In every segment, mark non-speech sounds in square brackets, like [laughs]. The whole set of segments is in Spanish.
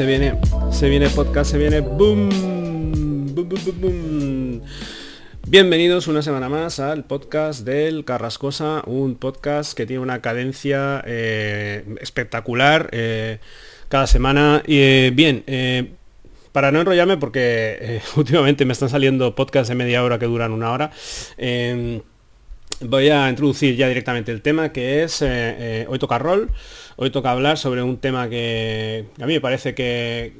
se viene, se viene podcast, se viene boom, boom, boom, boom. Bienvenidos una semana más al podcast del Carrascosa, un podcast que tiene una cadencia eh, espectacular eh, cada semana. Y eh, bien, para no enrollarme, porque [laughs] últimamente me están saliendo podcasts de media hora que duran una hora, voy a introducir ya directamente el tema, que es, eh, eh, hoy toca rol, hoy toca hablar sobre un tema que a mí me parece que,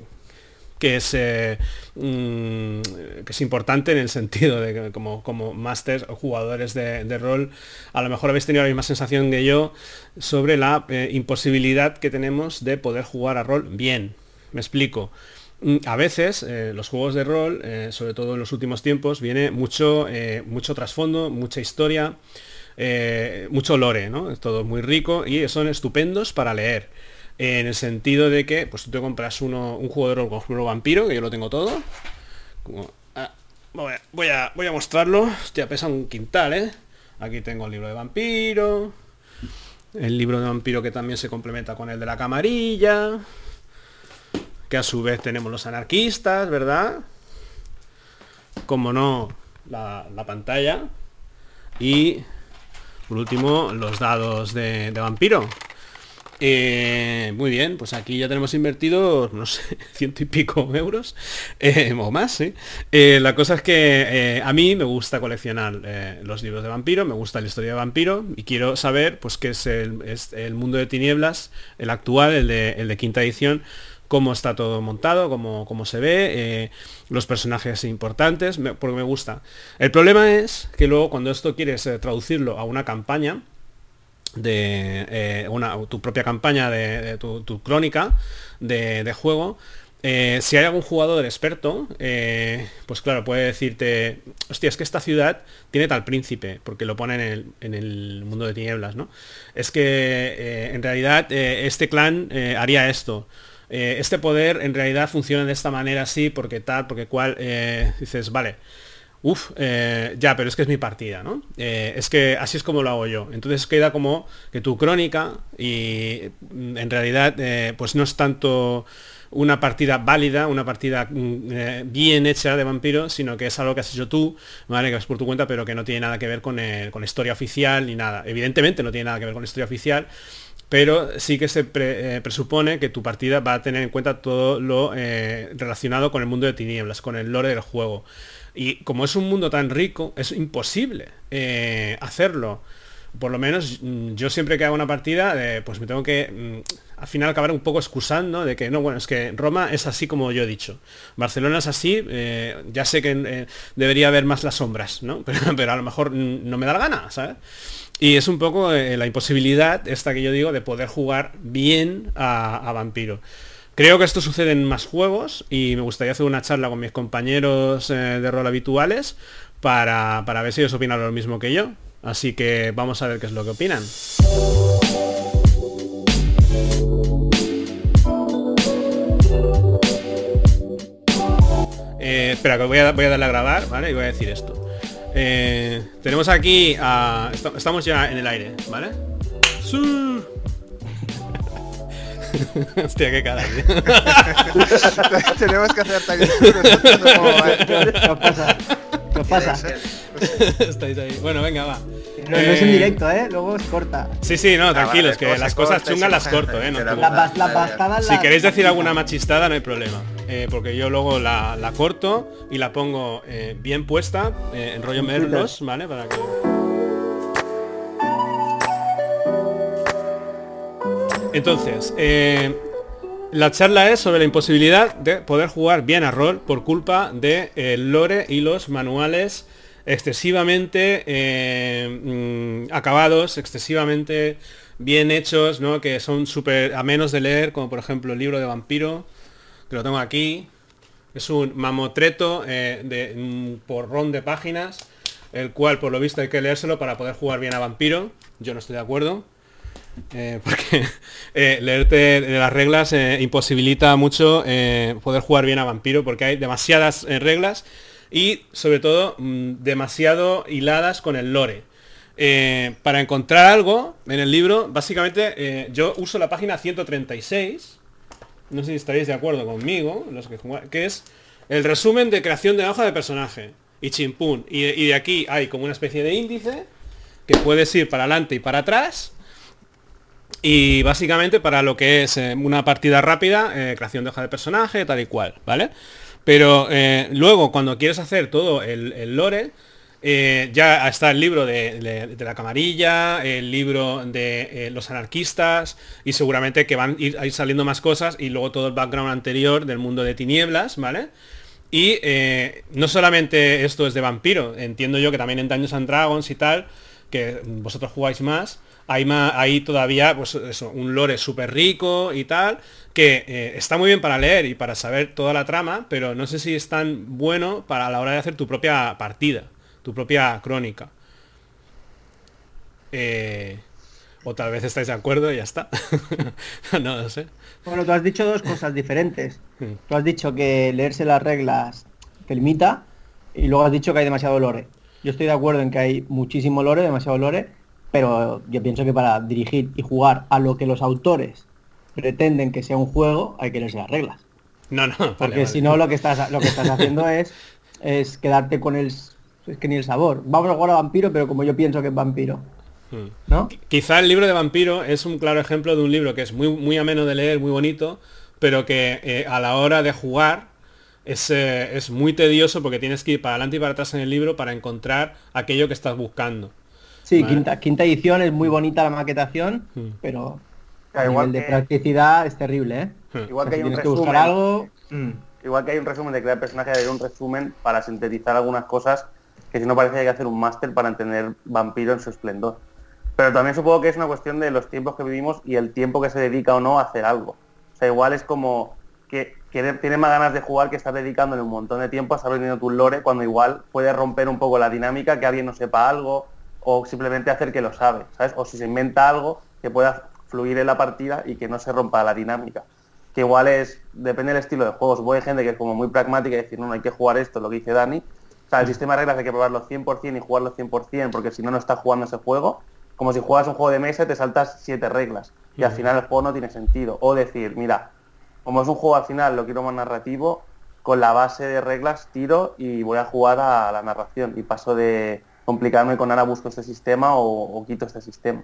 que es, eh, mm, que es importante en el sentido de que como, como masters o jugadores de, rol, a lo mejor habéis tenido la misma sensación que yo sobre la imposibilidad que tenemos de poder jugar a rol bien. Me explico. Mm, A veces eh, los juegos de rol, eh, sobre todo en los últimos tiempos, viene mucho, eh, mucho trasfondo, mucha historia, mucho lore, ¿no? Es todo muy rico y son estupendos para leer. En el sentido de que, pues tú te compras uno, un juego de rol, por ejemplo, Vampiro, que yo lo tengo todo. Ah, voy, a, voy, a, voy a mostrarlo. Hostia, pesa un quintal, ¿eh? Aquí tengo el libro de Vampiro. El libro de Vampiro que también se complementa con el de la camarilla que a su vez tenemos los anarquistas, ¿verdad? Como no, la, la pantalla. Y por último, los dados de, vampiro. Eh, muy bien, pues aquí ya tenemos invertido, no sé, [laughs] ciento y pico euros, eh, o más. Eh, la cosa es que a mí me gusta coleccionar los libros de vampiro, me gusta la historia de vampiro y quiero saber pues qué es el, mundo de tinieblas, el actual, el de quinta edición, cómo está todo montado, cómo, cómo se ve, eh, los personajes importantes, porque me gusta. El problema es que luego cuando esto quieres eh, traducirlo a una campaña, de eh, una, tu propia campaña de, tu, crónica de, juego, si hay algún jugador experto, pues claro, puede decirte, hostia, es que esta ciudad tiene tal príncipe, porque lo pone en el, en el mundo de tinieblas, ¿no? Es que en realidad este clan haría esto. Eh, este poder en realidad funciona de esta manera así, porque tal, porque cual, eh, dices, vale. Uf, eh, ya, pero es que es mi partida, ¿no? Es que así es como lo hago yo. Entonces queda como que tu crónica y mm, en realidad pues no es tanto una partida válida, una partida mm, bien hecha de vampiro, sino que es algo que has hecho tú, ¿vale? Que es por tu cuenta, pero que no tiene nada que ver con, con la historia oficial ni nada. Evidentemente no tiene nada que ver con la historia oficial, pero sí que se eh, presupone que tu partida va a tener en cuenta todo lo eh, relacionado con el mundo de tinieblas, con el lore del juego. Y como es un mundo tan rico, es imposible eh, hacerlo. Por lo menos mm, yo siempre que hago una partida, eh, pues me tengo que mm, al final acabar un poco excusando de que no, bueno, es que Roma es así como yo he dicho. Barcelona es así, eh, ya sé que eh, debería haber más las sombras, ¿no? [laughs] Pero, a lo mejor mm, no me da la gana, ¿sabes? Y es un poco la imposibilidad, esta que yo digo, de poder jugar bien a, a Vampiro. Creo que esto sucede en más juegos y me gustaría hacer una charla con mis compañeros de rol habituales para, para ver si ellos opinan lo mismo que yo. Así que vamos a ver qué es lo que opinan. Eh, espera, que voy a, voy a darle a grabar, ¿vale? Y voy a decir esto. Eh, tenemos aquí a... esta- Estamos ya en el aire, ¿vale? Sí. [laughs] Hostia, qué cara. tío. [laughs] Tenemos que hacer nosotros [laughs] como ¿Qué pasa? ¿Qué pasa? [laughs] Estáis ahí. Bueno, venga, va. No, no es en Eh, directo, ¿eh? Luego es corta. Sí, sí, no, tranquilos, vale, que las cosas chungas las corto, ¿eh? No la bastadas Si queréis decir alguna machistada no hay problema, eh, porque yo luego la, la corto y la pongo eh, bien puesta, eh, en rollo merlos, ¿vale? Para que... Entonces, eh, la charla es sobre la imposibilidad de poder jugar bien a rol por culpa de eh, lore y los manuales excesivamente eh, mm, acabados, excesivamente bien hechos, ¿no? Que son súper amenos de leer, como por ejemplo el libro de vampiro, que lo tengo aquí. Es un mamotreto eh, de un porrón de páginas, el cual por lo visto hay que leérselo para poder jugar bien a vampiro. Yo no estoy de acuerdo. eh, [laughs] porque eh, leerte las reglas eh, imposibilita mucho poder jugar bien a vampiro porque hay demasiadas reglas y sobre todo mm, demasiado hiladas con el lore. Eh, para encontrar algo en el libro, básicamente eh, yo uso la página 136 no sé si estaréis de acuerdo conmigo, los que que es el resumen de creación de hoja de personaje. Y chimpún. Y, de aquí hay como una especie de índice que puedes ir para adelante y para atrás. Y básicamente para lo que es eh, una partida rápida, creación de hoja de personaje, tal y cual, ¿vale? Pero eh, luego cuando quieres hacer todo el, lore, eh, ya está el libro de, la camarilla, el libro de eh, los anarquistas y seguramente que van a ir, saliendo más cosas y luego todo el background anterior del mundo de tinieblas, ¿vale? Y no solamente esto es de vampiro, entiendo yo que también en Dungeons and Dragons y tal, que vosotros jugáis más, hay, más, hay todavía pues eso, un lore súper rico y tal, que eh, está muy bien para leer y para saber toda la trama, pero no sé si es tan bueno para la hora de hacer tu propia partida, tu propia crónica. Eh, o tal vez estáis de acuerdo y ya está. [laughs] no lo sé. Bueno, tú has dicho dos cosas diferentes. Hmm. Tú has dicho que leerse las reglas te limita y luego has dicho que hay demasiado lore. Yo estoy de acuerdo en que hay muchísimo lore, demasiado lore, pero yo pienso que para dirigir y jugar a lo que los autores pretenden que sea un juego, hay que leerse las reglas. No, no. [laughs] Porque vale. si no lo que estás lo que estás haciendo es es quedarte con el es que ni el sabor. Vamos a jugar a vampiro, pero como yo pienso que es vampiro, Hmm. ¿no? Quizá el libro de vampiro es un claro ejemplo de un libro que es muy, muy ameno de leer, muy bonito, pero que eh, a la hora de jugar es, eh, es muy tedioso porque tienes que ir para adelante y para atrás en el libro para encontrar aquello que estás buscando. Sí, Vale. quinta, quinta edición es muy bonita la maquetación, Hmm. pero Claro, a igual nivel de que- practicidad es terrible, ¿eh? Hmm. Igual O sea, que hay si un tienes que resumen, buscar algo. mm, igual que hay un resumen de crear personaje, hay un resumen para sintetizar algunas cosas que si no parece que hay que hacer un máster para entender vampiro en su esplendor. Pero también supongo que es una cuestión de los tiempos que vivimos y el tiempo que se dedica o no a hacer algo. O sea, igual es como que quiere- tienes más ganas de jugar que estar dedicándole un montón de tiempo a estar aprendiendo tu lore cuando igual puede romper un poco la dinámica que alguien no sepa algo o simplemente hacer que lo sabe, ¿sabes? O si se inventa algo que pueda fluir en la partida y que no se rompa la dinámica. Que igual es, depende del estilo de juego. Supongo hay gente que es como muy pragmática y decir, no, no hay que jugar esto, lo que dice Dani. O sea, el sistema de reglas hay que probarlo 100% y jugarlo 100% porque si no, no estás jugando ese juego. Como si juegas un juego de mesa y te saltas siete reglas. Y al final el juego no tiene sentido. O decir, mira, como es un juego al final, lo quiero más narrativo, con la base de reglas tiro y voy a jugar a la narración. Y paso de complicarme con ahora busco este sistema o, o quito este sistema.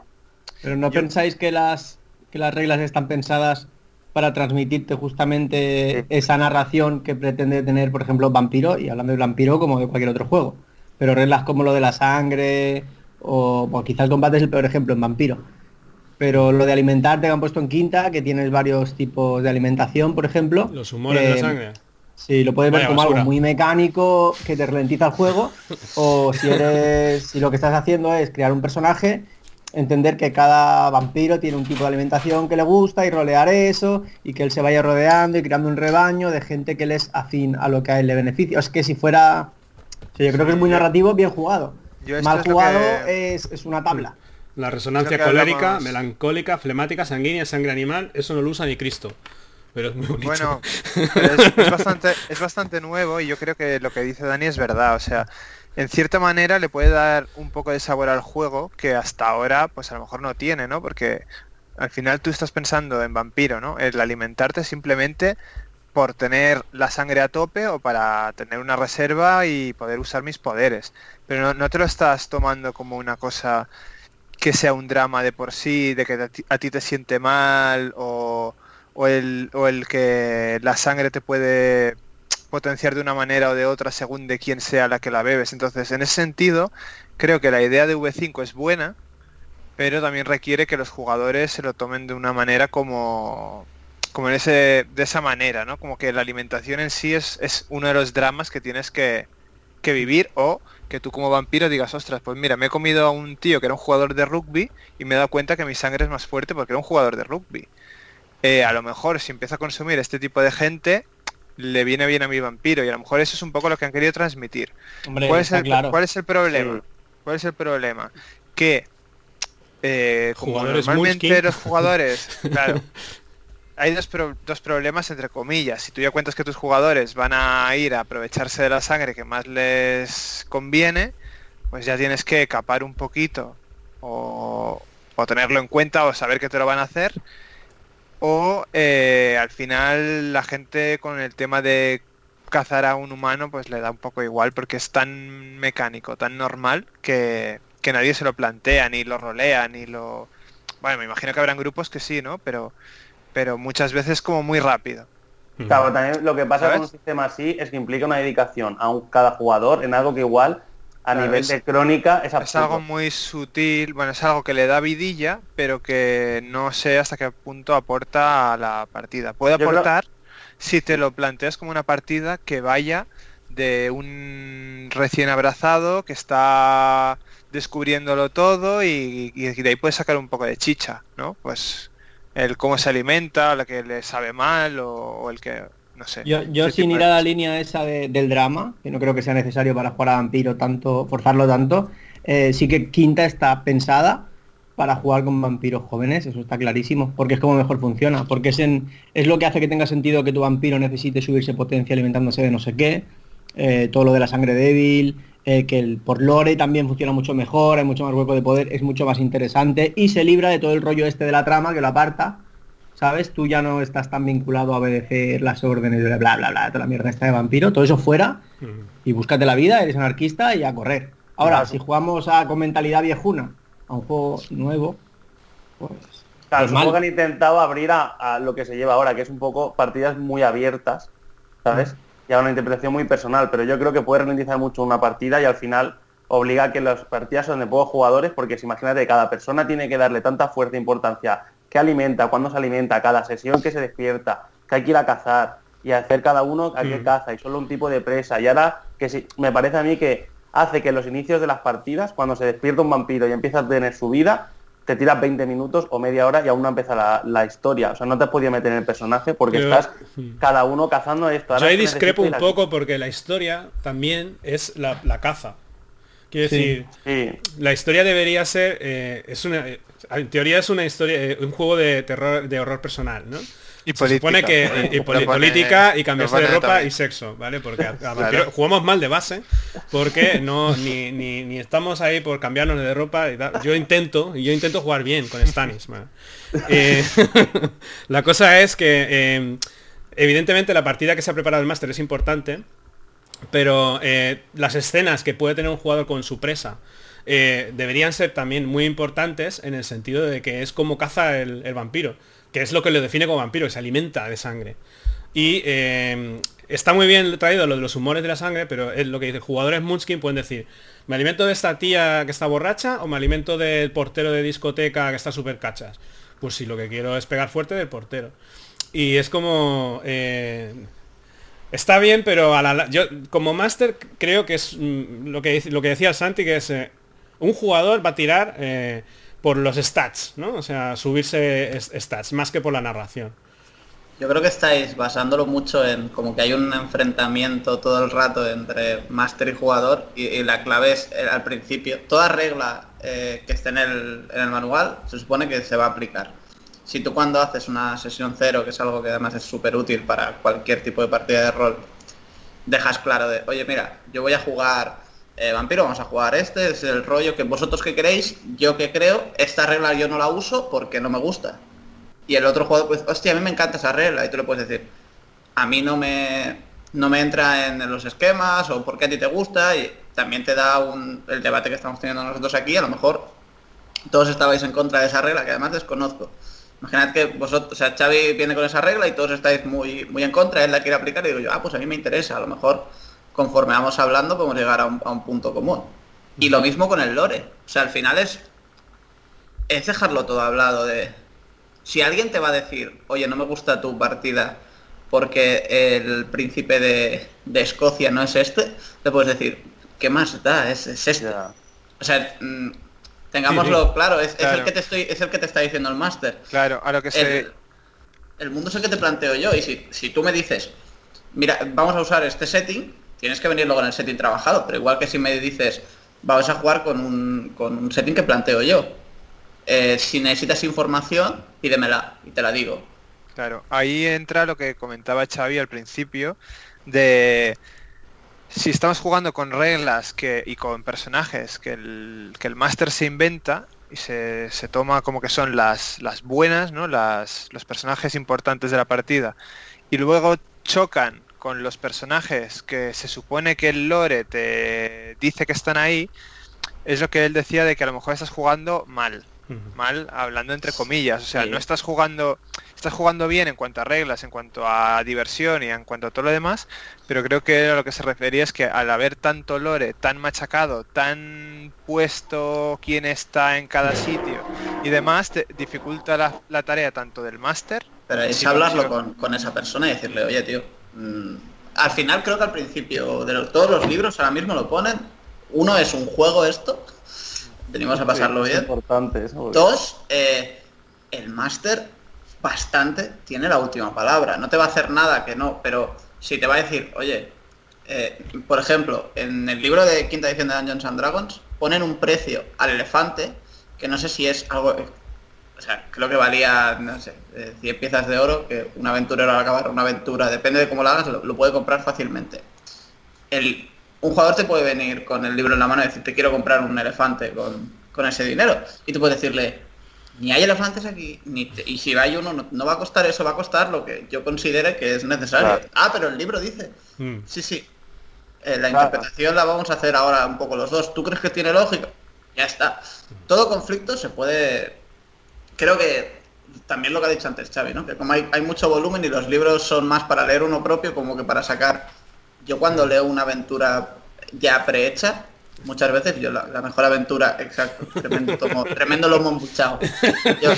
Pero no pensáis que las que las reglas están pensadas para transmitirte justamente Sí. esa narración que pretende tener, por ejemplo, Vampiro, y hablando de Vampiro como de cualquier otro juego. Pero reglas como lo de la sangre, o bueno, quizá el combate es el peor ejemplo en Vampiro. Pero lo de alimentarte que han puesto en quinta, que tienes varios tipos de alimentación, por ejemplo. Los humores de eh, la sangre. Sí, lo puedes ver Vaya como basura. algo muy mecánico que te ralentiza el juego. [laughs] o si eres. si lo que estás haciendo es crear un personaje, entender que cada vampiro tiene un tipo de alimentación que le gusta y rolear eso, y que él se vaya rodeando y creando un rebaño de gente que le es afín a lo que a él le beneficia. Es que si fuera. o sea, yo creo que es muy narrativo, bien jugado. Yo Mal es jugado que- es, es una tabla. La resonancia colérica, hablamos- melancólica, flemática, sanguínea, sangre animal, eso no lo usa ni Cristo. Pero es muy bonito. Bueno, [laughs] es, es bastante, es bastante nuevo y yo creo que lo que dice Dani es verdad. O sea, en cierta manera le puede dar un poco de sabor al juego que hasta ahora pues a lo mejor no tiene, ¿no? Porque al final tú estás pensando en vampiro, ¿no? El alimentarte simplemente por tener la sangre a tope o para tener una reserva y poder usar mis poderes. Pero no, no te lo estás tomando como una cosa que sea un drama de por sí, de que a ti, a ti te siente mal o, o el, o el que la sangre te puede potenciar de una manera o de otra según de quién sea la que la bebes. Entonces, en ese sentido, creo que la idea de V5 es buena, pero también requiere que los jugadores se lo tomen de una manera como como en ese de esa manera, ¿no? Como que la alimentación en sí es, es uno de los dramas que tienes que, que vivir o que tú como vampiro digas, ostras, pues mira, me he comido a un tío que era un jugador de rugby y me he dado cuenta que mi sangre es más fuerte porque era un jugador de rugby. Eh, a lo mejor si empiezo a consumir este tipo de gente, le viene bien a mi vampiro y a lo mejor eso es un poco lo que han querido transmitir. Hombre, ¿Cuál es, el, claro. cuál es el problema? Sí. ¿Cuál es el problema? Que eh, como Jugadores normalmente Munchkin. los jugadores, [laughs] claro, hay dos, pro- dos problemas entre comillas. Si tú ya cuentas que tus jugadores van a ir a aprovecharse de la sangre que más les conviene, pues ya tienes que capar un poquito o, o tenerlo en cuenta o saber que te lo van a hacer. O eh, al final la gente con el tema de cazar a un humano pues le da un poco igual porque es tan mecánico, tan normal que, que nadie se lo plantea, ni lo rolea, ni lo... Bueno, me imagino que habrán grupos que sí, ¿no? Pero, pero muchas veces como muy rápido. Claro, también lo que pasa ¿Sabes? con un sistema así es que implica una dedicación a un, cada jugador en algo que igual a Claro, nivel es- de crónica es Es algo muy sutil, bueno, es algo que le da vidilla, pero que no sé hasta qué punto aporta a la partida. Puede creo- aportar si te lo planteas como una partida que vaya de un recién abrazado que está descubriéndolo todo y, y de ahí puedes sacar un poco de chicha, ¿no? Pues el cómo se alimenta, lo que le sabe mal o, o el que, no sé. Yo, yo sin tipo ir a la línea esa de- del drama, que no creo que sea necesario para jugar a vampiro tanto, forzarlo tanto, eh, sí que Quinta está pensada para jugar con vampiros jóvenes, eso está clarísimo, porque es como mejor funciona, porque es, en, es lo que hace que tenga sentido que tu vampiro necesite subirse potencia alimentándose de no sé qué, eh, todo lo de la sangre débil, eh, que el, por lore también funciona mucho mejor, hay mucho más hueco de poder, es mucho más interesante y se libra de todo el rollo este de la trama que lo aparta, ¿sabes? Tú ya no estás tan vinculado a obedecer las órdenes de bla bla bla, toda la mierda esta de vampiro, todo eso fuera y búscate la vida, eres anarquista y a correr. Ahora, Claro. si jugamos a, con mentalidad viejuna a un juego nuevo, pues... Claro, pues supongo que han intentado abrir a, a lo que se lleva ahora, que es un poco partidas muy abiertas, ¿sabes? Y a una interpretación muy personal, pero yo creo que puede ralentizar mucho una partida y al final obliga a que las partidas son de pocos jugadores, porque si imagínate, cada persona tiene que darle tanta fuerza e importancia, qué alimenta, cuándo se alimenta, cada sesión que se despierta, que hay que ir a cazar y hacer cada uno a qué Mm. caza y solo un tipo de presa. Y ahora que sí, me parece a mí que hace que los inicios de las partidas, cuando se despierta un vampiro y empieza a tener su vida, te tiras 20 minutos o media hora y aún no empieza la, la historia. O sea, no te has podido meter en el personaje porque estás cada uno cazando esto. Ahora Yo ahí discrepo un poco porque la historia también es la, la caza. Quiero Sí. decir, Sí, la historia debería ser, eh, es una, eh, en teoría es una historia, eh, un juego de terror, de horror personal, ¿no? Y Se supone política. que eh, y pone- política y cambiarse de ropa también. y sexo, ¿vale? Porque a- a Claro. vampiro- jugamos mal de base, porque no ni, ni, ni estamos ahí por cambiarnos de ropa y tal. Yo intento, y yo intento jugar bien con Stanis, ¿vale? Eh, [laughs] la cosa es que eh, evidentemente la partida que se ha preparado el máster es importante, pero eh, las escenas que puede tener un jugador con su presa eh, deberían ser también muy importantes en el sentido de que es como caza el, vampiro, que es lo que lo define como vampiro, que se alimenta de sangre. Y eh, está muy bien traído lo de los humores de la sangre, pero es lo que dice, jugadores Munchkin pueden decir, ¿me alimento de esta tía que está borracha o me alimento del portero de discoteca que está súper cachas? Pues si lo que quiero es pegar fuerte del portero. Y es como... eh, Está bien, pero yo como máster creo que es mm, lo que lo que decía Santi que es eh, un jugador va a tirar eh, por los stats, ¿no? O sea, subirse stats más que por la narración. Yo creo que estáis basándolo mucho en como que hay un enfrentamiento todo el rato entre máster y jugador y, la clave es eh, al principio. Toda regla que esté en el, en el manual se supone que se va a aplicar. Si tú cuando haces una sesión cero, que es algo que además es súper útil para cualquier tipo de partida de rol, dejas claro de, oye mira, yo voy a jugar eh, vampiro, vamos a jugar este, es el rollo que vosotros que queréis, yo que creo, esta regla yo no la uso porque no me gusta. Y el otro jugador pues, hostia, a mí me encanta esa regla. Y tú le puedes decir, a mí no me, no me entra en los esquemas o porque a ti te gusta. Y también te da un, el debate que estamos teniendo nosotros aquí. A lo mejor todos estabais en contra de esa regla, que además desconozco. Imaginad que vosotros, o sea, Xavi viene con esa regla y todos estáis muy, muy en contra, él la quiere aplicar y digo yo, ah, pues a mí me interesa, a lo mejor conforme vamos hablando podemos llegar a un, a un punto común. Y lo mismo con el lore. O sea, al final es, es dejarlo todo hablado de... Si alguien te va a decir, oye, no me gusta tu partida porque el príncipe de, de Escocia no es este, le puedes decir, ¿qué más da? Es, es este. O sea, tengámoslo claro, es, el que te estoy, es el que te está diciendo el máster. Claro, a lo que se... El, el mundo es el que te planteo yo y si, si tú me dices, mira, vamos a usar este setting, tienes que venir luego en el setting trabajado, pero igual que si me dices, vamos a jugar con un, con un setting que planteo yo. Eh, si necesitas información, pídemela y te la digo. Claro, ahí entra lo que comentaba Xavi al principio de si estamos jugando con reglas que, y con personajes que el, que el máster se inventa, y se, se toma como que son las, las buenas, ¿no? Las, los personajes importantes de la partida. Y luego chocan con los personajes que se supone que el lore te dice que están ahí, es lo que él decía de que a lo mejor estás jugando mal. Mal, hablando entre comillas. O sea, Sí. no estás jugando. Estás jugando bien en cuanto a reglas, en cuanto a diversión y en cuanto a todo lo demás, pero creo que a lo que se refería es que al haber tanto lore, tan machacado, tan puesto quién está en cada sitio y demás, te dificulta la, la tarea tanto del máster. Pero es Sí, hablarlo con, con esa persona y decirle, oye, tío, mm, al final creo que al principio de los- todos los libros ahora mismo lo ponen. Uno es un juego esto, venimos a pasarlo Es bien. importante eso. porque- Dos, eh, el máster bastante tiene la última palabra. No te va a hacer nada que no, pero si te va a decir, oye, eh, por ejemplo, en el libro de quinta edición de Dungeons and Dragons ponen un precio al elefante que no sé si es algo, o sea, creo que valía, no sé, eh, 100 piezas de oro, que un aventurero al acabar una aventura, depende de cómo la hagas, lo, lo puede comprar fácilmente. El, un jugador te puede venir con el libro en la mano y decir, te quiero comprar un elefante con, con ese dinero. Y tú puedes decirle, ni hay elefantes aquí, ni te- y si hay uno, no, no va a costar eso, va a costar lo que yo considere que es necesario. Claro. Ah, pero el libro dice. Mm. Sí, sí. Eh, la Claro. interpretación la vamos a hacer ahora un poco los dos. ¿Tú crees que tiene lógica? Ya está. Todo conflicto se puede... Creo que también lo que ha dicho antes Xavi, ¿no? Que como hay, hay mucho volumen y los libros son más para leer uno propio como que para sacar... Yo cuando leo una aventura ya prehecha, muchas veces yo la, la mejor aventura, exacto, tremendo, tomo- [laughs] tremendo lomo embuchado. Yo,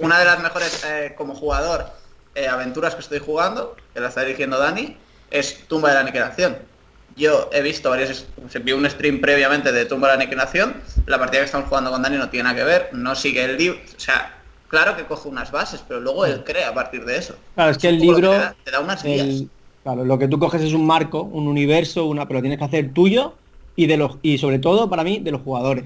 una de las mejores eh, como jugador eh, aventuras que estoy jugando, que la está dirigiendo Dani, es Tumba de la Aniquilación. Yo he visto varios, se vio un stream previamente de Tumba de la Aniquilación, la partida que estamos jugando con Dani no tiene nada que ver, no sigue el libro, o sea, claro que coge unas bases, pero luego él crea a partir de eso. Claro, es que el libro, te da, te da unas guías. el- claro, lo que tú coges es un marco, un universo, una, pero lo tienes que hacer tuyo y de los y sobre todo para mí de los jugadores.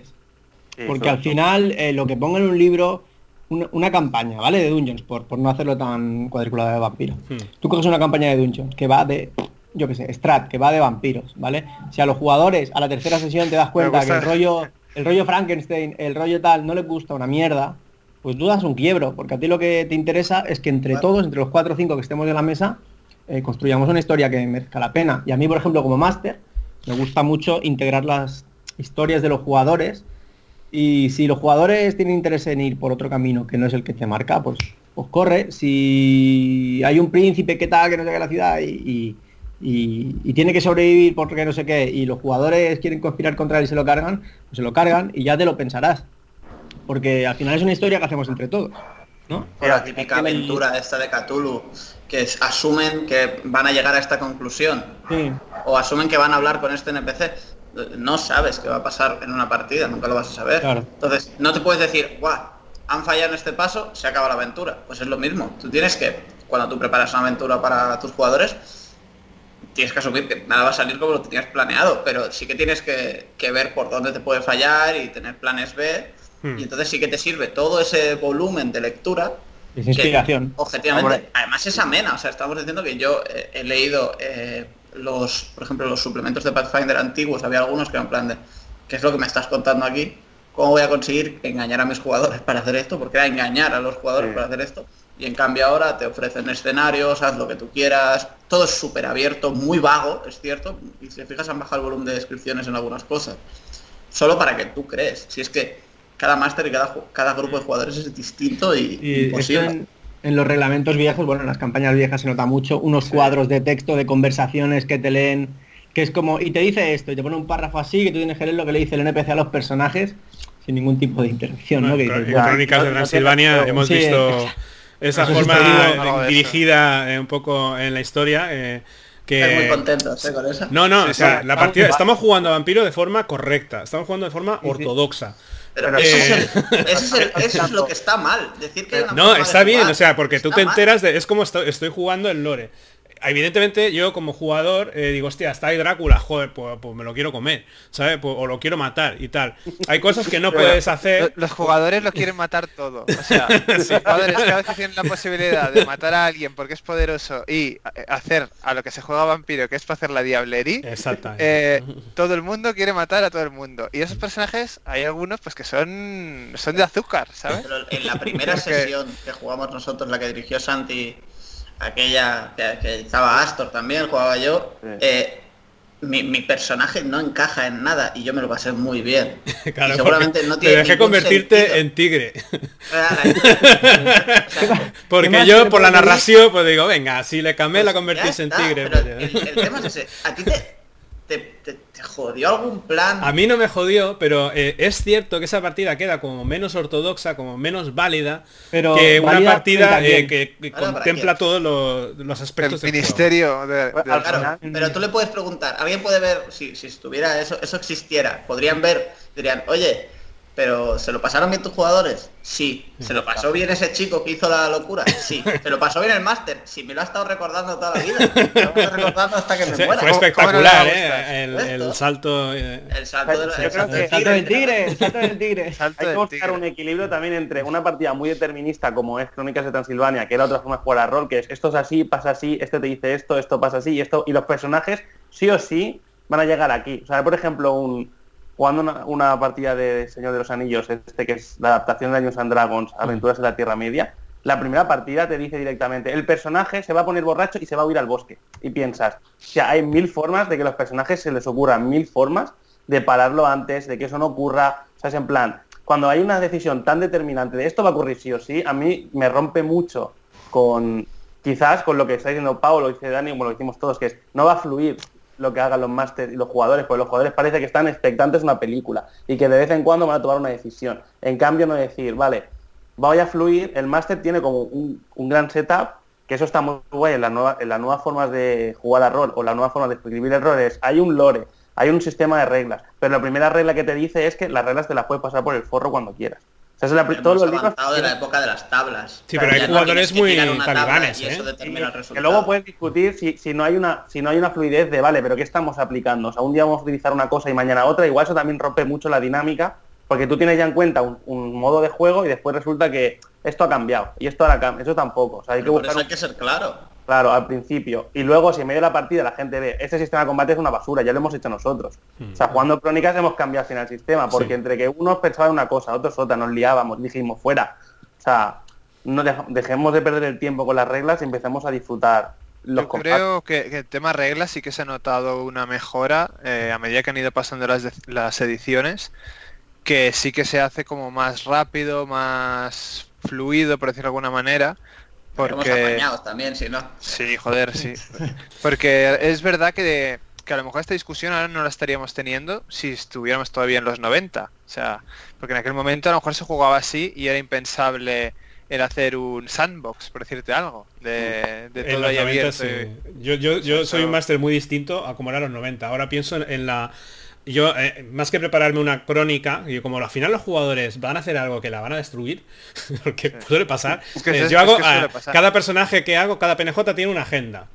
Sí, Porque al final eh, lo que ponga en un libro, una, una campaña, ¿vale? De Dungeons, por, por no hacerlo tan cuadriculado de vampiro. Hmm. Tú coges una campaña de Dungeons que va de, yo qué sé, Strat, que va de vampiros, ¿vale? Si a los jugadores a la tercera sesión te das cuenta que el rollo, el rollo Frankenstein, el rollo tal, no les gusta una mierda, pues tú das un quiebro, porque a ti lo que te interesa es que entre todos, entre los cuatro o cinco que estemos en la mesa, eh, construyamos una historia que merezca la pena. Y a mí, por ejemplo, como máster, me gusta mucho integrar las historias de los jugadores y si los jugadores tienen interés en ir por otro camino que no es el que te marca, pues, pues corre. Si hay un príncipe que tal, que no sé qué la ciudad y, y- y- y tiene que sobrevivir porque no sé qué, y los jugadores quieren conspirar contra él y se lo cargan, pues se lo cargan y ya te lo pensarás. Porque al final es una historia que hacemos entre todos. ¿no? La típica aventura esta de Cthulhu, que asumen que van a llegar a esta conclusión, Sí. o asumen que van a hablar con este NPC. No sabes qué va a pasar en una partida, nunca lo vas a saber. Claro. Entonces, no te puedes decir, guau, han fallado en este paso, se acaba la aventura. Pues es lo mismo. Tú tienes que, cuando tú preparas una aventura para tus jugadores, tienes que asumir que nada va a salir como lo tenías planeado, pero sí que tienes que, que ver por dónde te puede fallar y tener planes B. Hmm. Y entonces sí que te sirve todo ese volumen de lectura Es que, inspiración. objetivamente, Hombre. además es amena, o sea, estamos diciendo que yo eh, he leído eh, los, por ejemplo, los suplementos de Pathfinder antiguos, había algunos que eran en plan de, ¿qué es lo que me estás contando aquí? ¿Cómo voy a conseguir engañar a mis jugadores para hacer esto? Porque era engañar a los jugadores Sí. para hacer esto. Y en cambio ahora te ofrecen escenarios, haz lo que tú quieras, todo es súper abierto, muy vago, es cierto, y si te fijas han bajado el volumen de descripciones en algunas cosas. Solo para que tú crees. Si es que cada máster y cada, cada grupo de jugadores es distinto y, Y imposible. en, en los reglamentos viejos, bueno, en las campañas viejas se nota mucho, unos cuadros de texto, de conversaciones que te leen, que es como, y te dice esto, y te pone un párrafo así, que tú tienes que leer lo que le dice el NPC a los personajes, sin ningún tipo de interacción, ¿no? Que dices, en. Crónicas de no- no Transilvania tiene- hemos Sí, visto esa eso forma eso. dirigida eh, un poco en la historia eh, que muy contentos ¿eh? con eso. no no Sí, o sea, sí. la partida estamos jugando a vampiro de forma correcta estamos jugando de forma ortodoxa Pero eso, eh, es el- eso es el- [laughs] eso es lo que está mal. Decir que no está bien o sea porque tú te mal. enteras de es como estoy, estoy jugando el lore evidentemente yo como jugador eh, digo, hostia, está ahí Drácula, joder, pues, pues me lo quiero comer, ¿sabes? Pues, o lo quiero matar y tal. Hay cosas que no [laughs] puedes hacer. Los jugadores lo quieren matar todo. O sea, [laughs] los jugadores cada vez que tienen la posibilidad de matar a alguien porque es poderoso y eh, hacer a lo que se juega vampiro, que es para hacer la diablería, eh, todo el mundo quiere matar a todo el mundo. Y esos personajes, hay algunos pues que son son de azúcar, ¿sabes? Pero en la primera [laughs] sesión que jugamos nosotros, la que dirigió Santi, aquella que, que estaba Astor también, jugaba yo, Sí. eh, mi, mi personaje no encaja en nada y yo me lo pasé muy bien. [laughs] Claro, y seguramente no te tiene dejé ningún convertirte sentido. en tigre. [laughs] Porque yo por la narración pues digo, venga, si le cambié la pues convertirse ya en tigre. pero pues, el, el tema es ese. ¿A ti te, te, te- te jodió algún plan? A mí no me jodió, pero eh, es cierto que esa partida queda como menos ortodoxa, como menos válida Pero que una partida eh, que, contempla todos los, los El aspectos del juego. ministerio de, de- Claro, pero tú le puedes preguntar, alguien puede ver, si, si estuviera eso, eso existiera, podrían ver, dirían, oye, pero ¿se lo pasaron bien tus jugadores? Sí. ¿Se lo pasó bien ese chico que hizo la locura? Sí. [laughs] ¿Se lo pasó bien el máster? Sí, me lo ha estado recordando toda la vida. [laughs] Me lo recordando hasta que me muera. fue ¿Cómo- espectacular, ¿eh? El, el Esto. salto... eh, El salto Yo creo que- del El salto del tigre, el salto del tigre. [laughs] Salto Hay que buscar tigre. un equilibrio también entre una partida muy determinista como es Crónicas de Transilvania, que era otra forma de jugar a rol, que es esto es así, pasa así, este te dice esto, esto pasa así, y esto, y los personajes sí o sí van a llegar aquí. O sea, por ejemplo, un jugando una, una partida de Señor de los Anillos, este que es la adaptación de Dungeons and Dragons, Aventuras en la Tierra Media, la primera partida te dice directamente, el personaje se va a poner borracho y se va a huir al bosque. Y piensas, o sea, hay mil formas de que los personajes se les ocurran mil formas de pararlo antes, de que eso no ocurra. O sea, es en plan, cuando hay una decisión tan determinante de esto va a ocurrir sí o sí, a mí me rompe mucho con, quizás con lo que está diciendo Pau, lo dice Dani, como lo decimos todos, que es, no va a fluir lo que hagan los másteres y los jugadores, porque los jugadores parece que están expectantes una película y que de vez en cuando van a tomar una decisión. En cambio, no decir, vale, vaya a fluir, el máster tiene como un, un gran setup, que eso está muy guay en, la nueva, en las nuevas formas de jugar a rol o la nueva forma de escribir errores. Hay un lore, hay un sistema de reglas, pero la primera regla que te dice es que las reglas te las puedes pasar por el forro cuando quieras. O sea, es la, Hemos todos los libros avanzado de la época de las tablas. Sí, pero hay no jugadores que muy talibanes, y eso ¿eh? determina el que luego puedes discutir si, si no hay una si no hay una fluidez de vale pero qué estamos aplicando o sea un día vamos a utilizar una cosa y mañana otra igual eso también rompe mucho la dinámica porque tú tienes ya en cuenta un, un modo de juego y después resulta que esto ha cambiado y esto ahora cambia eso tampoco o sea hay que Pero por buscar eso hay un- que ser claro. Claro al principio y luego si en medio de la partida la gente ve este sistema de combate es una basura ya lo hemos hecho nosotros o sea jugando crónicas hemos cambiado al final el sistema porque Sí. entre que unos pensaban una cosa otros otra nos liábamos dijimos fuera o sea no dej- dejemos de perder el tiempo con las reglas y empecemos a disfrutar los Yo creo que, que el tema reglas sí que se ha notado una mejora eh, a medida que han ido pasando las, las ediciones, que sí que se hace como más rápido, más fluido, por decirlo de alguna manera. Porque... Apañados también, si no. Sí, joder, sí. [laughs] Porque es verdad que, que a lo mejor esta discusión ahora no la estaríamos teniendo si estuviéramos todavía en los 90. O sea, porque en aquel momento a lo mejor se jugaba así y era impensable el hacer un sandbox, por decirte algo, de, de En todo los ahí 90, abierto. sí. Yo, yo, yo soy un máster muy distinto a como era los 90. Ahora pienso en, en la... Yo, eh, más que prepararme una crónica, y como al final los jugadores van a hacer algo que la van a destruir, [laughs] porque suele pasar, Es que eh, es- yo es hago, que cada personaje que hago, cada PNJ tiene una agenda.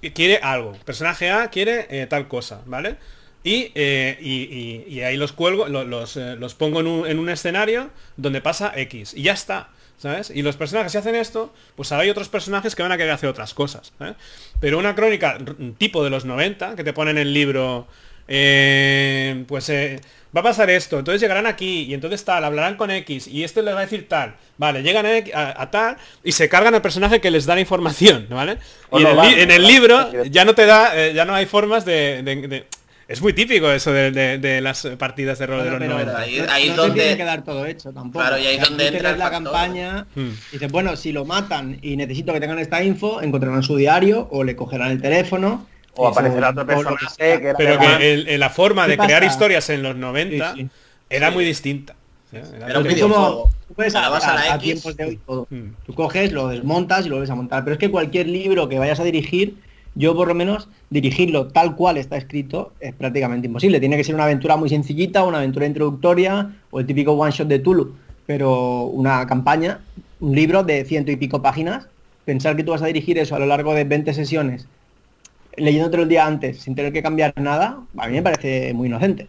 Y quiere algo. Personaje A quiere eh, tal cosa, ¿vale? Y, eh, y, y- y ahí los cuelgo, lo- los, eh, los pongo en un, en un escenario donde pasa X. Y ya está. ¿Sabes? Y los personajes si hacen esto, pues hay otros personajes que van a querer hacer otras cosas. ¿eh? Pero una crónica tipo de los 90, que te ponen en el libro, eh, pues eh, va a pasar esto, entonces llegarán aquí, y entonces tal, hablarán con X, y esto les va a decir tal. Vale, llegan a, X- a- a tal, y se cargan al personaje que les da la información, ¿vale? O Y en no el, van, en libro ya no te da, eh, ya no hay formas de... de- de- es muy típico eso de, de- de las partidas de rol de los pero 90. ahí- no, ahí no donde- tiene que dar todo hecho tampoco. Claro, y ahí O sea, donde entra la factor. campaña Hmm. y dices, bueno, si lo matan y necesito que tengan esta info, encontrarán su diario o le cogerán el teléfono. O aparecerá otro personaje sea. que era Pero que el- el- la forma ¿Qué de crear pasa? historias en los 90 Sí, sí. era Sí. muy distinta. ¿eh? Era muy Tú como- tú puedes dabas a la a X. de hoy todo. Hmm. Tú coges, lo desmontas y lo vuelves a montar. Pero es que cualquier libro que vayas a dirigir, yo por lo menos dirigirlo tal cual está escrito es prácticamente imposible. Tiene que ser una aventura muy sencillita, una aventura introductoria o el típico one shot de Tulu. Pero una campaña, un libro de ciento y pico páginas, pensar que tú vas a dirigir eso a lo largo de 20 sesiones leyéndote el día antes sin tener que cambiar nada, a mí me parece muy inocente.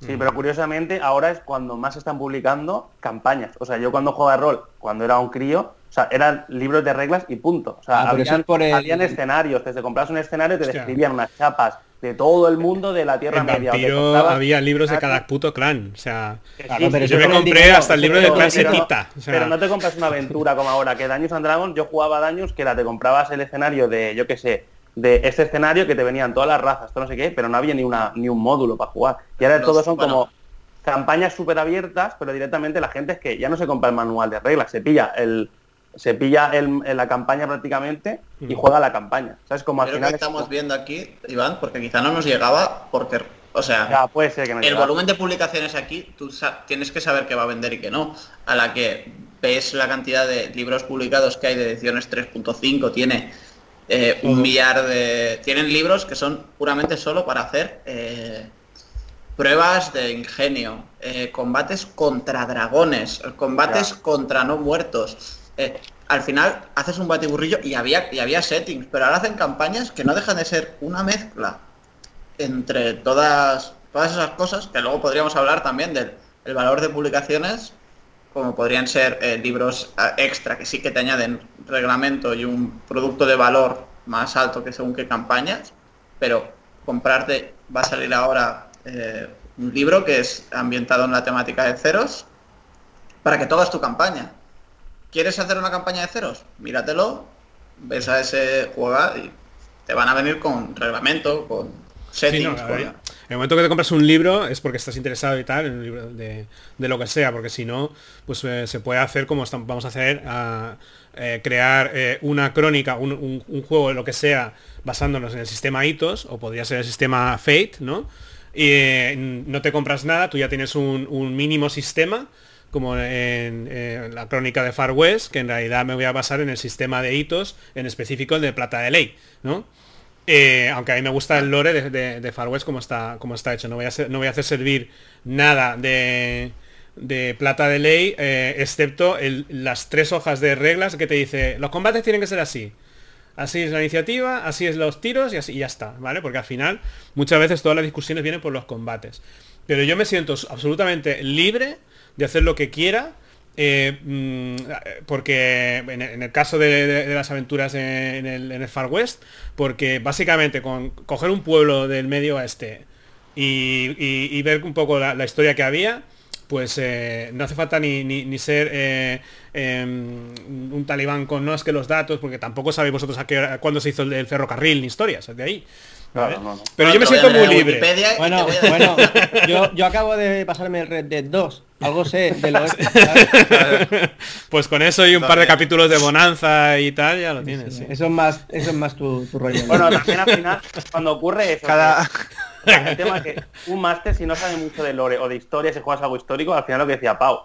Sí, pero curiosamente ahora es cuando más están publicando campañas. O sea, yo cuando jugaba rol, cuando era un crío, o sea, eran libros de reglas y punto. O sea, Ah, habían, es por el- habían escenarios, te comprabas un escenario te Hostia. describían unas chapas de todo el mundo de la Tierra En Media. Vampiro había libros de cada puto clan. O sea, Claro, sí, pero yo me compré dinero, hasta el libro de clase pero no-. O sea, pero no te compras una aventura como ahora, que Daños and Dragons, yo jugaba Daños que era, te comprabas el escenario de, yo qué sé, de este escenario que te venían todas las razas, todo no sé qué, pero no había ni una ni un módulo para jugar. Y ahora Los- todos son bueno. como campañas súper abiertas, pero directamente la gente es que ya no se compra el manual de reglas, se pilla el se pilla el- en la campaña prácticamente y juega la campaña. ¿Sabes? Como al Creo final que estamos viendo aquí, Iván, porque quizá no nos llegaba, porque, o sea, Ya, puede ser que no el volumen de publicaciones aquí, tú tienes que saber qué va a vender y qué no. A la que ves la cantidad de libros publicados que hay de ediciones 3.5, tiene eh, un millar de... Tienen libros que son puramente solo para hacer eh, pruebas de ingenio, eh, combates contra dragones, combates contra no muertos. Al final haces un batiburrillo y había, y había settings, pero ahora hacen campañas que no dejan de ser una mezcla entre todas, todas esas cosas, que luego podríamos hablar también del el valor de publicaciones, como podrían ser eh, libros eh, extra que sí que te añaden reglamento y un producto de valor más alto que según qué campañas, pero comprarte va a salir ahora eh, un libro que es ambientado en la temática de ceros para que hagas tu campaña. ¿Quieres hacer una campaña de ceros? Míratelo, ves a ese juega y te van a venir con reglamento, con Sí, no, en el momento que te compras un libro es porque estás interesado y tal, en un libro de, de lo que sea, porque si no, pues eh, se puede hacer como estam- vamos a hacer, a, eh, crear eh, una crónica, un, un- un juego, lo que sea, basándonos en el sistema hitos, o podría ser el sistema Fate, ¿no? Y no te compras nada, tú ya tienes un, un mínimo sistema, como en, en la crónica de Far West, que en realidad me voy a basar en el sistema de hitos, en específico el de Plata de Ley, ¿no? Eh, aunque a mí me gusta el lore de, Far West como está, como está hecho. No voy a, hacer, no voy a hacer servir nada de, de plata de ley, eh, excepto las tres hojas de reglas que te dice, los combates tienen que ser así. Así es la iniciativa, así es los tiros y así ya está, ¿vale? Porque al final muchas veces todas las discusiones vienen por los combates. Pero yo me siento absolutamente libre de hacer lo que quiera eh, mm, porque en el, en el caso de, de- de las aventuras en el, en el Far West, porque básicamente con coger un pueblo del medio oeste y, y- y ver un poco la, la historia que había, pues eh, no hace falta ni, ni- ni ser eh, em, un talibán con no es que los datos, porque tampoco sabéis vosotros a qué hora- cuándo se hizo el, el ferrocarril ni historias, de ahí. ¿vale? Claro, no, no. Pero No, yo me siento muy libre. Bueno, bueno, yo, yo acabo de pasarme el Red Dead 2. Algo sé de lo [laughs] ¿sabes? Pues con eso y un par de capítulos de bonanza y tal, ya lo tienes. sí. Eso es más, eso es más tu, tu rollo. Bueno, también al final, cuando ocurre eso, Cada- el tema es que un máster, si no sabe mucho de lore o de historia, si juegas algo histórico, al final lo que decía Pau,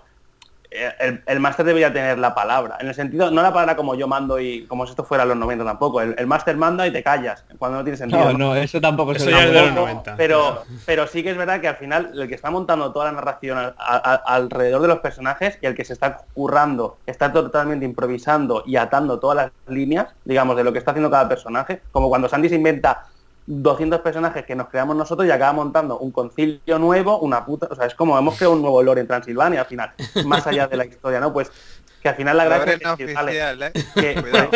el, el máster debería tener la palabra. En el sentido, no la palabra como yo mando y como si esto fuera los 90 tampoco. El, el máster manda y te callas, cuando no tiene sentido. No, no, eso tampoco Eso ya es de los Tampoco, 90. Pero, pero sí que es verdad que al final el que está montando toda la narración a- a- alrededor de los personajes y el que se está currando, está totalmente improvisando y atando todas las líneas, digamos, de lo que está haciendo cada personaje, como cuando Sandy se inventa 200 personajes que nos creamos nosotros y acaba montando un concilio nuevo, una puta, o sea, es como hemos creado un nuevo lore en Transilvania al final, más allá de la historia, ¿no? Pues que al final la gracia es que, vale, ¿eh? que, Cuidado.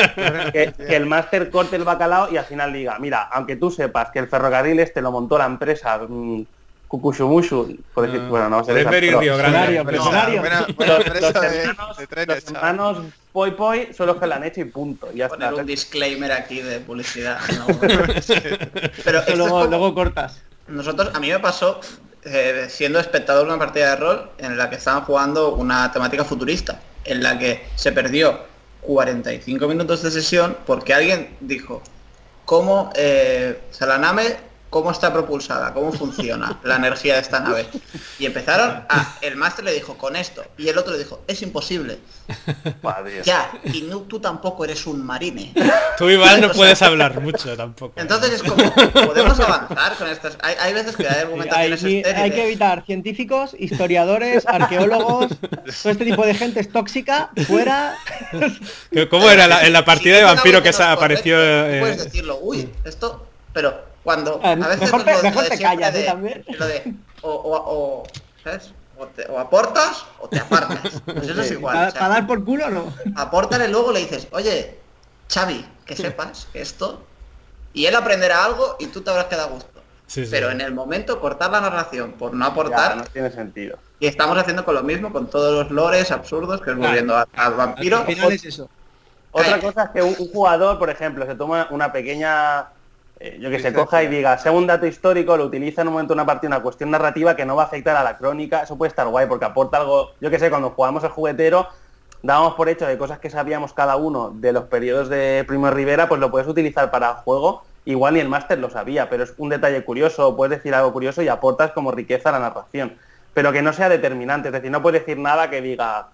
que- que el máster corte el bacalao y al final diga, mira, aunque tú sepas que el ferrocarril este lo montó la empresa mm, Kukushumushu, por decir, Ah, bueno, no buena los, hermanos, Poi Poi son los que la han hecho y punto. y Ya poner está. un disclaimer aquí de publicidad. ¿no? [laughs] Pero esto luego, como- luego cortas. nosotros, a mí me pasó eh, siendo espectador de una partida de rol en la que estaban jugando una temática futurista, en la que se perdió 45 minutos de sesión porque alguien dijo cómo eh, o sea, la nave cómo está propulsada, cómo funciona la energía de esta nave. Y empezaron a, el máster le dijo con esto y el otro le dijo, es imposible. [laughs] Ya, y no, tú tampoco eres un marine. Tú igual no [laughs] puedes hablar mucho tampoco. Entonces es como, podemos avanzar con estas. Hay, hay veces que hay Hay, argumentaciones hay estériles. que evitar científicos, historiadores, arqueólogos, todo este tipo de gente es tóxica, fuera. ¿Cómo era la- en la partida Si de vampiro que se apareció? tú eh, Puedes decirlo, uy, esto pero cuando Eh, a veces mejor te- lo- lo mejor de te siempre callas, ¿eh? de- también. lo de o, o- o- ¿sabes? O, te- o aportas o te apartas. [laughs] Pues eso es igual. ¿Para, o sea, para dar por culo o no? apórtale luego le dices, oye, Xavi, que sepas que esto. Y él aprenderá algo y tú te habrás quedado a gusto. Sí, sí. Pero en el momento cortar la narración por no Ya, aportar, no tiene sentido. y estamos haciendo con lo mismo, con todos los lores absurdos que es Claro. volviendo a- al vampiro. Al final es eso. Otra cosa es que un, un jugador, por ejemplo, se toma una pequeña, eh, yo que se Licencia. coja y diga, sea un dato histórico, lo utiliza en un momento de una partida, una cuestión narrativa que no va a afectar a la crónica, eso puede estar guay porque aporta algo, yo que sé, cuando jugamos el juguetero, dábamos por hecho de cosas que sabíamos cada uno de los periodos de Primo Rivera, pues lo puedes utilizar para juego, igual ni el máster lo sabía, pero es un detalle curioso, puedes decir algo curioso y aportas como riqueza a la narración, pero que no sea determinante, es decir, no puedes decir nada que diga,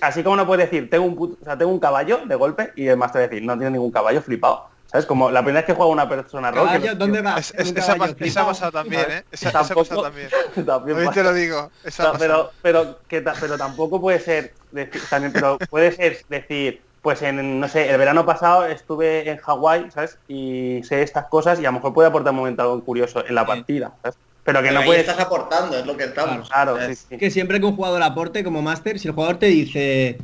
así como no puedes decir, tengo un, put- o sea, tengo un caballo de golpe y el máster decir, no tiene ningún caballo, flipado. ¿Sabes? Como la primera vez que juega una persona que- Caballo, ¿dónde va? Es- es- esa, caballo también, ¿eh? Esa, Tampoco- pasado [laughs] también. También pasa. te lo digo. Esa ha No, pero, pero, que ta- pero tampoco puede ser decir, también, pero puede ser decir, pues en, no sé, el verano pasado estuve en Hawái, ¿sabes? Y sé estas cosas y a lo mejor puede aportar un momento algo curioso en la partida, ¿sabes? Pero que Pero no ahí puede estás aportando, es lo que estamos. Claro, sí, sí. Que siempre que un jugador aporte como máster, si el jugador te dice,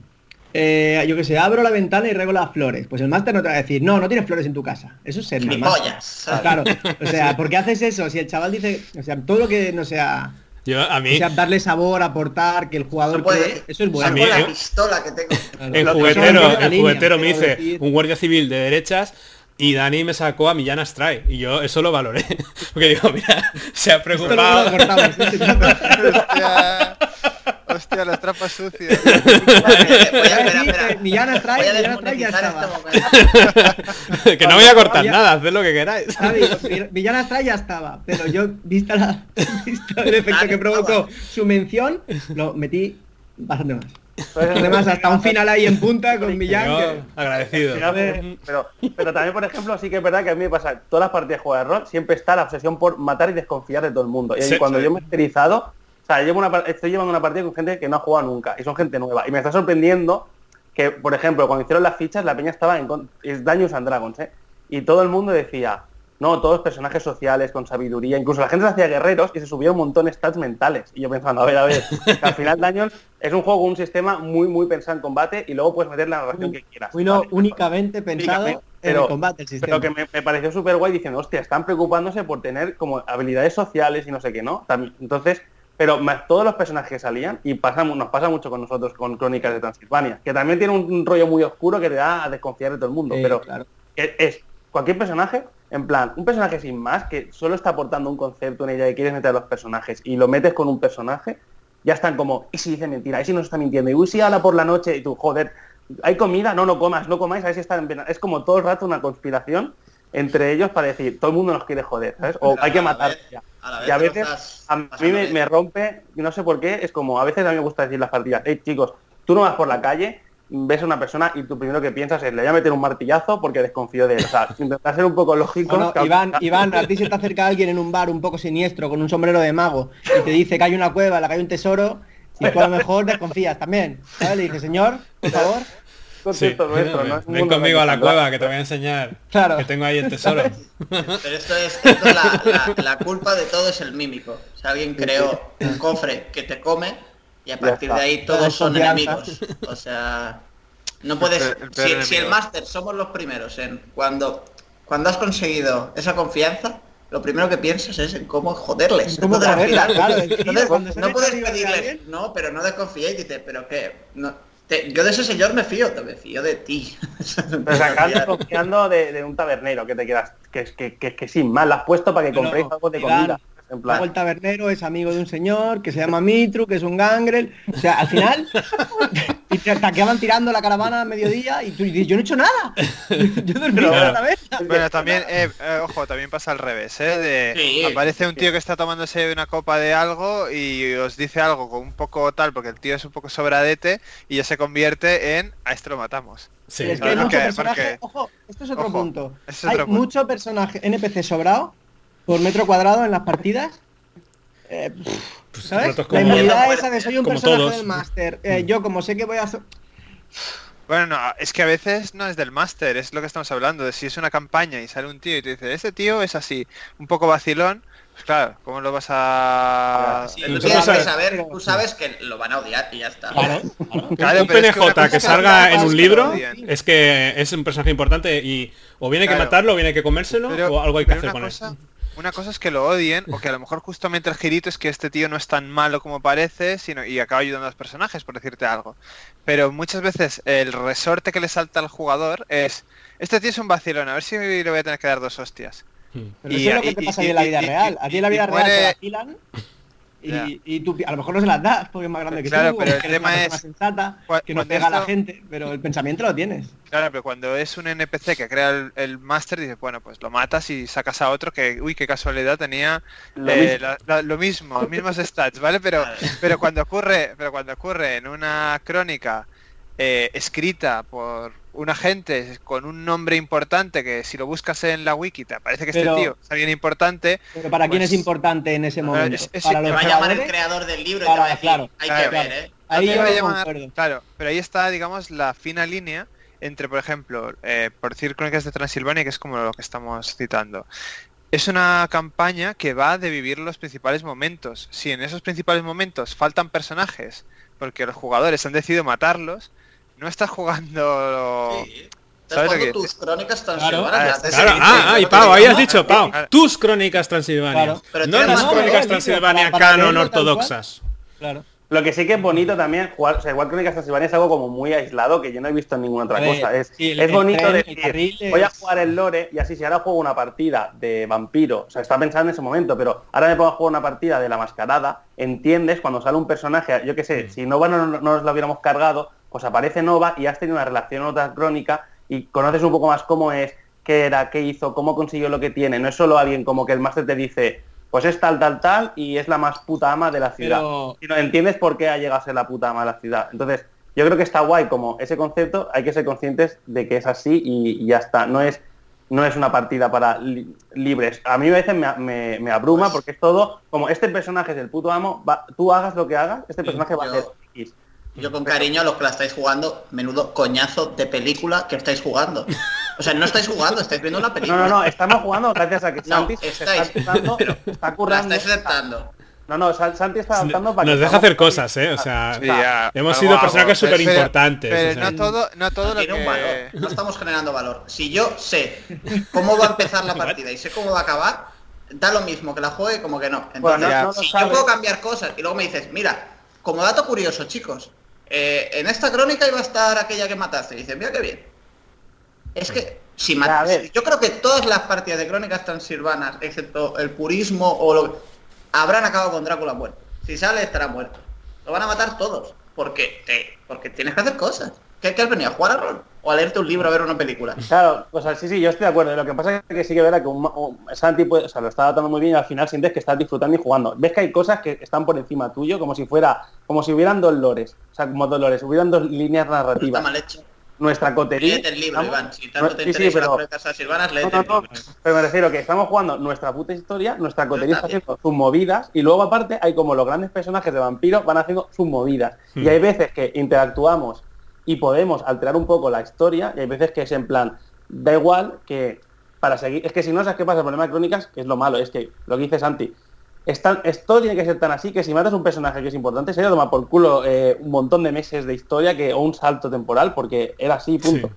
eh, yo que sé, abro la ventana y rego las flores, pues el máster no te va a decir, no, no tienes flores en tu casa. Eso es ser pollas. ¿sabes? Claro, o sea, [laughs] ¿por qué haces eso? Si el chaval dice, o sea, todo lo que no sea, Yo, a o mí, sea, darle sabor, aportar, que el jugador No puede- cree, eso es bueno. Saco A mí, la eh, pistola que tengo. Claro. Eso juguetero, línea, juguetero me decir. un guardia civil de derechas y Dani me sacó a Millán Astray y yo eso lo valoré. [laughs] Porque digo, mira, se ha preocupado. lo cortamos. [laughs] Hostia, las trampas sucias. [laughs] Voy a. Millán Voy desmonetizar este [laughs] que no voy a cortar nada, haced lo que queráis. Millán Astray ya estaba, pero yo, vista, la, [laughs] vista el efecto Vale, que provocó su mención, lo metí bastante más. Entonces, Además, hasta un final ahí en punta con Millán. Yo, que- agradecido. Pero, pero también, por ejemplo, sí que es verdad que a mí me pasa, todas las partidas de juego de rol siempre está la obsesión por matar y desconfiar de todo el mundo. Y ahí Sí, cuando sí. yo me he masterizado, o sea, llevo una, par- estoy llevando una partida con gente que no ha jugado nunca, y son gente nueva. Y me está sorprendiendo que, por ejemplo, cuando hicieron las fichas, la peña estaba en es Dungeons and Dragons, ¿eh? Y todo el mundo decía, no, todos personajes sociales, con sabiduría, incluso la gente se hacía guerreros y se subía un montón de stats mentales. Y yo pensando, a ver, a ver, al final Dungeons es un juego con un sistema muy, muy pensado en combate y luego puedes meter la narración que quieras. Uno Vale. únicamente pensado Únicamente, en pero- el combate, el sistema. Pero que me, me pareció súper guay diciendo, hostia, están preocupándose por tener como habilidades sociales y no sé qué, ¿no? También- entonces, pero más todos los personajes que salían, y pasa, nos pasa mucho con nosotros con Crónicas de Transilvania, que también tiene un, rollo muy oscuro que te da a desconfiar de todo el mundo, pero claro. es cualquier personaje, en plan, un personaje sin más, que solo está aportando un concepto, una idea que quieres meter a los personajes, y lo metes con un personaje, ya están como, ¿y si dice mentira? ¿Y si nos está mintiendo? ¿Y uy, si habla por la noche? Y tú, joder, ¿hay comida? No, no comas, no comáis, a ver si están en pena. Es como todo el rato una conspiración entre ellos para decir, todo el mundo nos quiere joder, ¿sabes? O hay que a matar. vez- ya. a la vez Y a veces estás a mí me, rompe, no sé por qué, es como, a veces a mí me gusta decir las partidas, hey chicos, tú no vas por la calle, ves a una persona y tú primero que piensas es, le voy a meter un martillazo porque desconfío de él. O sea, [laughs] intentar ser un poco lógico. No, no, Iván, Iván, [laughs] a ti se te acerca alguien en un bar un poco siniestro con un sombrero de mago y te dice que hay una cueva, la que hay un tesoro y tú a lo mejor desconfías también. ¿sabes? Le dices, señor, por favor. Ven conmigo a la cueva que te voy a enseñar. Claro. Que tengo ahí el tesoro. [laughs] Pero esto es, esto es la, la- la culpa de todo es el mímico. O sea, alguien creó un cofre que te come y a partir de ahí todos son enemigos. O sea, no puedes. El el Si, si el enemigo. máster somos los primeros en cuando cuando has conseguido esa confianza, lo primero que piensas es en cómo joderles. ¿Cómo joderles? Claro, entonces, no puedes pedirles, no, pero no desconfiéis, dice, pero qué, no, te- yo de ese señor me fío, te me fío de ti. [laughs] Pero sacando confiando de, de un tabernero que te quedas, que es que, que, que sin más, lo has puesto para que compréis algo de comida. En plan, Luego el tabernero es amigo de un señor que se llama Mitru, que es un gangrel. O sea, al final [laughs] y te, acaban tirando la caravana a mediodía y tú dices, yo no he hecho nada. [laughs] Yo dormido Pero- a la vez. Bueno, también, eh, eh, ojo, también pasa al revés, ¿eh? De, Sí. aparece un tío que está tomándose una copa de algo y os dice algo con un poco tal, porque el tío es un poco sobradete y ya se convierte en a esto lo matamos. Sí, Y es que hay ¿por mucho qué? personaje. ¿Por Ojo, esto es otro Ojo, punto. hay punto. mucho personaje NPC sobrado por metro cuadrado en las partidas. Eh, Pues ¿Sabes? La inmunidad esa de soy un personaje todos. del máster. eh, yo como sé que voy a... Bueno, no, es que a veces no es del máster, es lo que estamos hablando, de si es una campaña y sale un tío y te dice, este tío es así, un poco vacilón, pues claro, ¿cómo lo vas a...? Sí, tú, sabes, sabes- saber- tú sabes que lo van a odiar y ya está. Claro, claro. Claro, un es que PNJ que, cosa salga en un libro es que es un personaje importante y o viene que matarlo o viene que comérselo o algo hay que hacer con él. Una cosa es que lo odien, o que a lo mejor justamente el girito es que este tío no es tan malo como parece, sino y acaba ayudando a los personajes, por decirte algo. Pero muchas veces el resorte que le salta al jugador es, este tío es un vacilón, a ver si le voy a tener que dar dos hostias. Hmm. Pero Y- eso es lo que y- te pasa y- en la vida y- real. y- A ti en la y vida real te vacilan Y, y tú a lo mejor no se las das porque es más grande que Claro, tú, pero el tema es- sensata, cua- que no pega a la gente, pero el pensamiento lo tienes. Claro, pero cuando es un NPC que crea el, el máster, dices, bueno, pues lo matas y sacas a otro que, uy, qué casualidad, tenía Lo eh, mismo. la- la- lo mismo, los mismos stats, ¿vale? Pero, pero cuando ocurre, pero cuando ocurre en una crónica eh, escrita por un agente con un nombre importante que si lo buscas en la wiki te parece que Pero- este tío es alguien importante, Pero para quién Pues- es importante en ese momento. es- es- para Te los va a llamar el creador del libro y Claro, te va a decir, claro, hay claro, que ver, claro. ¿eh? Ahí no llamar- claro, pero ahí está, digamos, la fina línea entre, por ejemplo, eh, por decir Crónicas de Transilvania, que es como lo que estamos citando. Es una campaña que va de vivir los principales momentos. Si en esos principales momentos faltan personajes porque los jugadores han decidido matarlos, no estás jugando... Sí. ¿Sabes lo que tus crónicas transilvanas. Claro, de ah, ah, y Pau, se ahí has llama. dicho, Pau, Claro. tus crónicas transilvanias. Claro. Pero no las crónicas valor, transilvania para- para canon ortodoxas. Claro. Lo que sí que es bonito también, jugar, o sea, igual Crónicas Transilvania es algo como muy aislado que yo no he visto en ninguna otra ver, cosa. Es, el- es bonito el decir, voy a jugar el lore y así si ahora juego una partida de vampiro, o sea, está pensando en ese momento, pero ahora me pongo a jugar una partida de la mascarada, entiendes cuando sale un personaje, yo qué sé, si no, no nos lo hubiéramos cargado, pues aparece Nova y has tenido una relación otra crónica y conoces un poco más cómo es, qué era, qué hizo, cómo consiguió lo que tiene. No es solo alguien como que el máster te dice, pues es tal, tal, tal y es la más puta ama de la ciudad. Pero- Si no entiendes por qué ha llegado a ser la puta ama de la ciudad. Entonces, yo creo que está guay como ese concepto, hay que ser conscientes de que es así y, y ya está. No es, no es una partida para li- libres. A mí a veces me, me- me abruma Pues- porque es todo como este personaje es el puto amo, va- tú hagas lo que hagas, este personaje va a ser X. Yo con cariño a los que la estáis jugando, menudo coñazo de película que estáis jugando. O sea, no estáis jugando, estáis viendo una No, película. no, no, estamos jugando gracias a que No, Santi se está estáis- currando, [laughs] está La currando. estáis aceptando. No, no, San- Santi está adaptando para Nos que deja hacer cosas, ¿eh? O sea, Sí, ya, hemos sido personajes pero- súper importantes. Pero, o sea. no todo, no todo No lo tiene que... un valor. No estamos generando valor. Si yo sé cómo va a empezar la partida y sé cómo va a acabar, da lo mismo que la juegue como que no. Entonces, Bueno, no- no si yo puedo cambiar cosas y luego me dices, mira, como dato curioso, chicos, eh, en esta crónica iba a estar aquella que mataste. Y dices, mira qué bien. Es que si Ya, a matas, ver. yo creo que todas las partidas de crónicas transilvanas, excepto el purismo o lo habrán acabado con Drácula muerto. Si sale estará muerto. Lo van a matar todos. Porque, te- porque tienes que hacer cosas. ¿Qué, qué has venido? ¿A jugar a rol? ¿O a leerte un libro a ver una película? Claro, o sea, sí, sí, yo estoy de acuerdo. Lo que pasa es que sí que verá que un, un- Santi puede- o sea, lo está adaptando muy bien y al final sientes que estás disfrutando y jugando. Ves que hay cosas que están por encima tuyo, como si fuera, como si hubieran dos lores, o sea, como dos lores, hubieran dos líneas Está narrativas. mal hecho. Nuestra cotería. Léete el libro, ¿estamos? Iván. Si tanto No, te sí, sí, interesa las pero- léete No, no, libro. pero me refiero que estamos jugando nuestra puta historia, nuestra cotería está está haciendo sus movidas y luego aparte hay como los grandes personajes de vampiros van haciendo sus movidas. Hmm. Y hay veces que interactuamos y podemos alterar un poco la historia y hay veces que es en plan, da igual que para seguir, es que si no sabes qué pasa, el problema de crónicas, que es lo malo, es que lo que dice Santi, es tan- esto tiene que ser tan así que si matas un personaje que es importante, se le toma por culo eh, un montón de meses de historia que, o un salto temporal, porque era así, punto. Sí.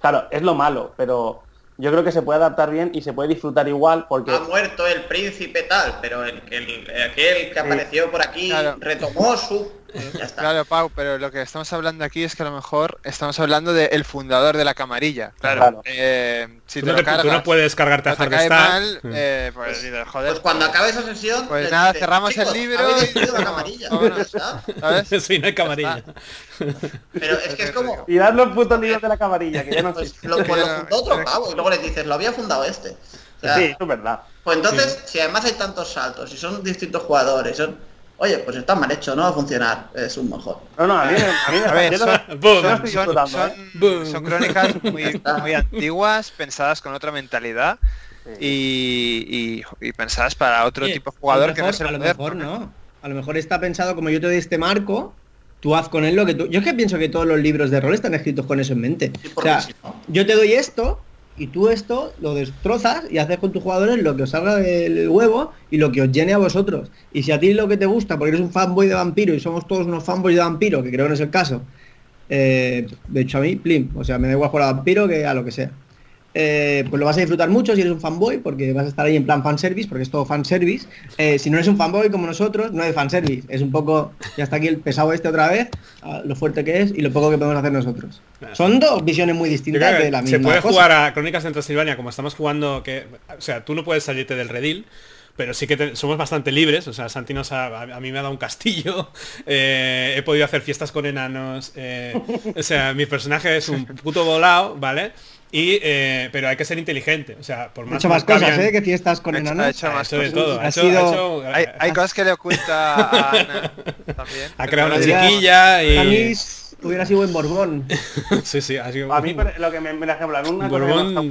Claro, es lo malo, pero yo creo que se puede adaptar bien y se puede disfrutar igual porque... Ha muerto el príncipe tal, pero el, el- aquel que apareció por aquí Claro. retomó su... Ya [laughs] está. Claro, Pau, pero lo que estamos hablando aquí es que a lo mejor estamos hablando del fundador de la camarilla. Claro. Eh, si Tú te no, tú no puedes cargarte a no Hard mal, Mm. eh, pues joder, Pues cuando acabe esa sesión... Pues nada, cerramos el "Chicos, libro y- la camarilla. ¿sabes? [laughs] Soy una camarilla. Pero es que es como... Los putos libros de la camarilla, que ya no sé. Pues lo, pues lo fundó otro pavo y luego les dices, lo había fundado este. O sea, Sí, eso es verdad. Pues entonces, si además hay tantos saltos y son distintos jugadores, son... Oye, pues está mal hecho, no va a funcionar, es un mejor. No, no, a mí, a mí me A ver, son, ¿eh? Son crónicas muy, muy antiguas, pensadas con otra mentalidad y, y- y pensadas para otro Oye, tipo de jugador que no es el A lo moderno, mejor no. A lo mejor está pensado como yo te doy este marco tú haz con él lo que tú... Yo es que pienso que todos los libros de rol están escritos con eso en mente. Sí, O sea, no- yo te doy esto y tú esto lo destrozas y haces con tus jugadores lo que os salga del huevo y lo que os llene a vosotros. Y si a ti lo que te gusta, porque eres un fanboy de vampiro y somos todos unos fanboys de vampiro, que creo que no es el caso, eh, de hecho a mí, plim, o sea, me da igual jugar a vampiro que a lo que sea. Eh, pues lo vas a disfrutar mucho si eres un fanboy, porque vas a estar ahí en plan fanservice, porque es todo fanservice. Eh, si no eres un fanboy como nosotros, no es fanservice. Es un poco, ya está aquí el pesado este otra vez, lo fuerte que es y lo poco que podemos hacer nosotros. Claro. Son dos visiones muy distintas de la misma se puede cosa. jugar a Crónicas de Transilvania como estamos jugando, que, o sea, tú no puedes salirte del redil, pero sí que te- somos bastante libres, o sea, Santi nos ha- a, a mí me ha dado un castillo, [laughs] eh, he podido hacer fiestas con enanos, eh, o sea, mi personaje es un puto volado, ¿vale? Y, eh, pero hay que ser inteligente, o sea, por Ha más hecho más cosas, Maccabian- ¿eh? Que fiestas con Ha hecho- enanos. ha hecho ha más hecho de cosas. todo, ha Ha hecho- sido- ha hecho- Hay, hay cosas que le oculta a [laughs] Ana también. ha creado una Podría- chiquilla y... Janis hubiera sido buen Borbón. [laughs] sí, sí, ha sido... A mí, lo que me, por ejemplo, a mí una cosa que me Borbón- gusta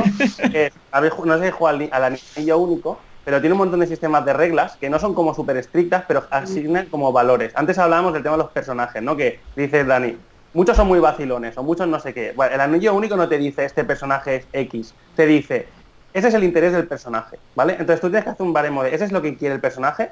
mucho es, habéis ju- no sé si juega al anillo único, pero tiene un montón de sistemas de reglas que no son como súper estrictas, pero asignan como valores. Antes hablábamos del tema de los personajes, ¿no? Que dice Dani, muchos son muy vacilones o muchos no sé qué. El anillo único no te dice este personaje es X, te dice, ese es el interés del personaje, ¿vale? Entonces tú tienes que hacer un baremo de, ese es lo que quiere el personaje,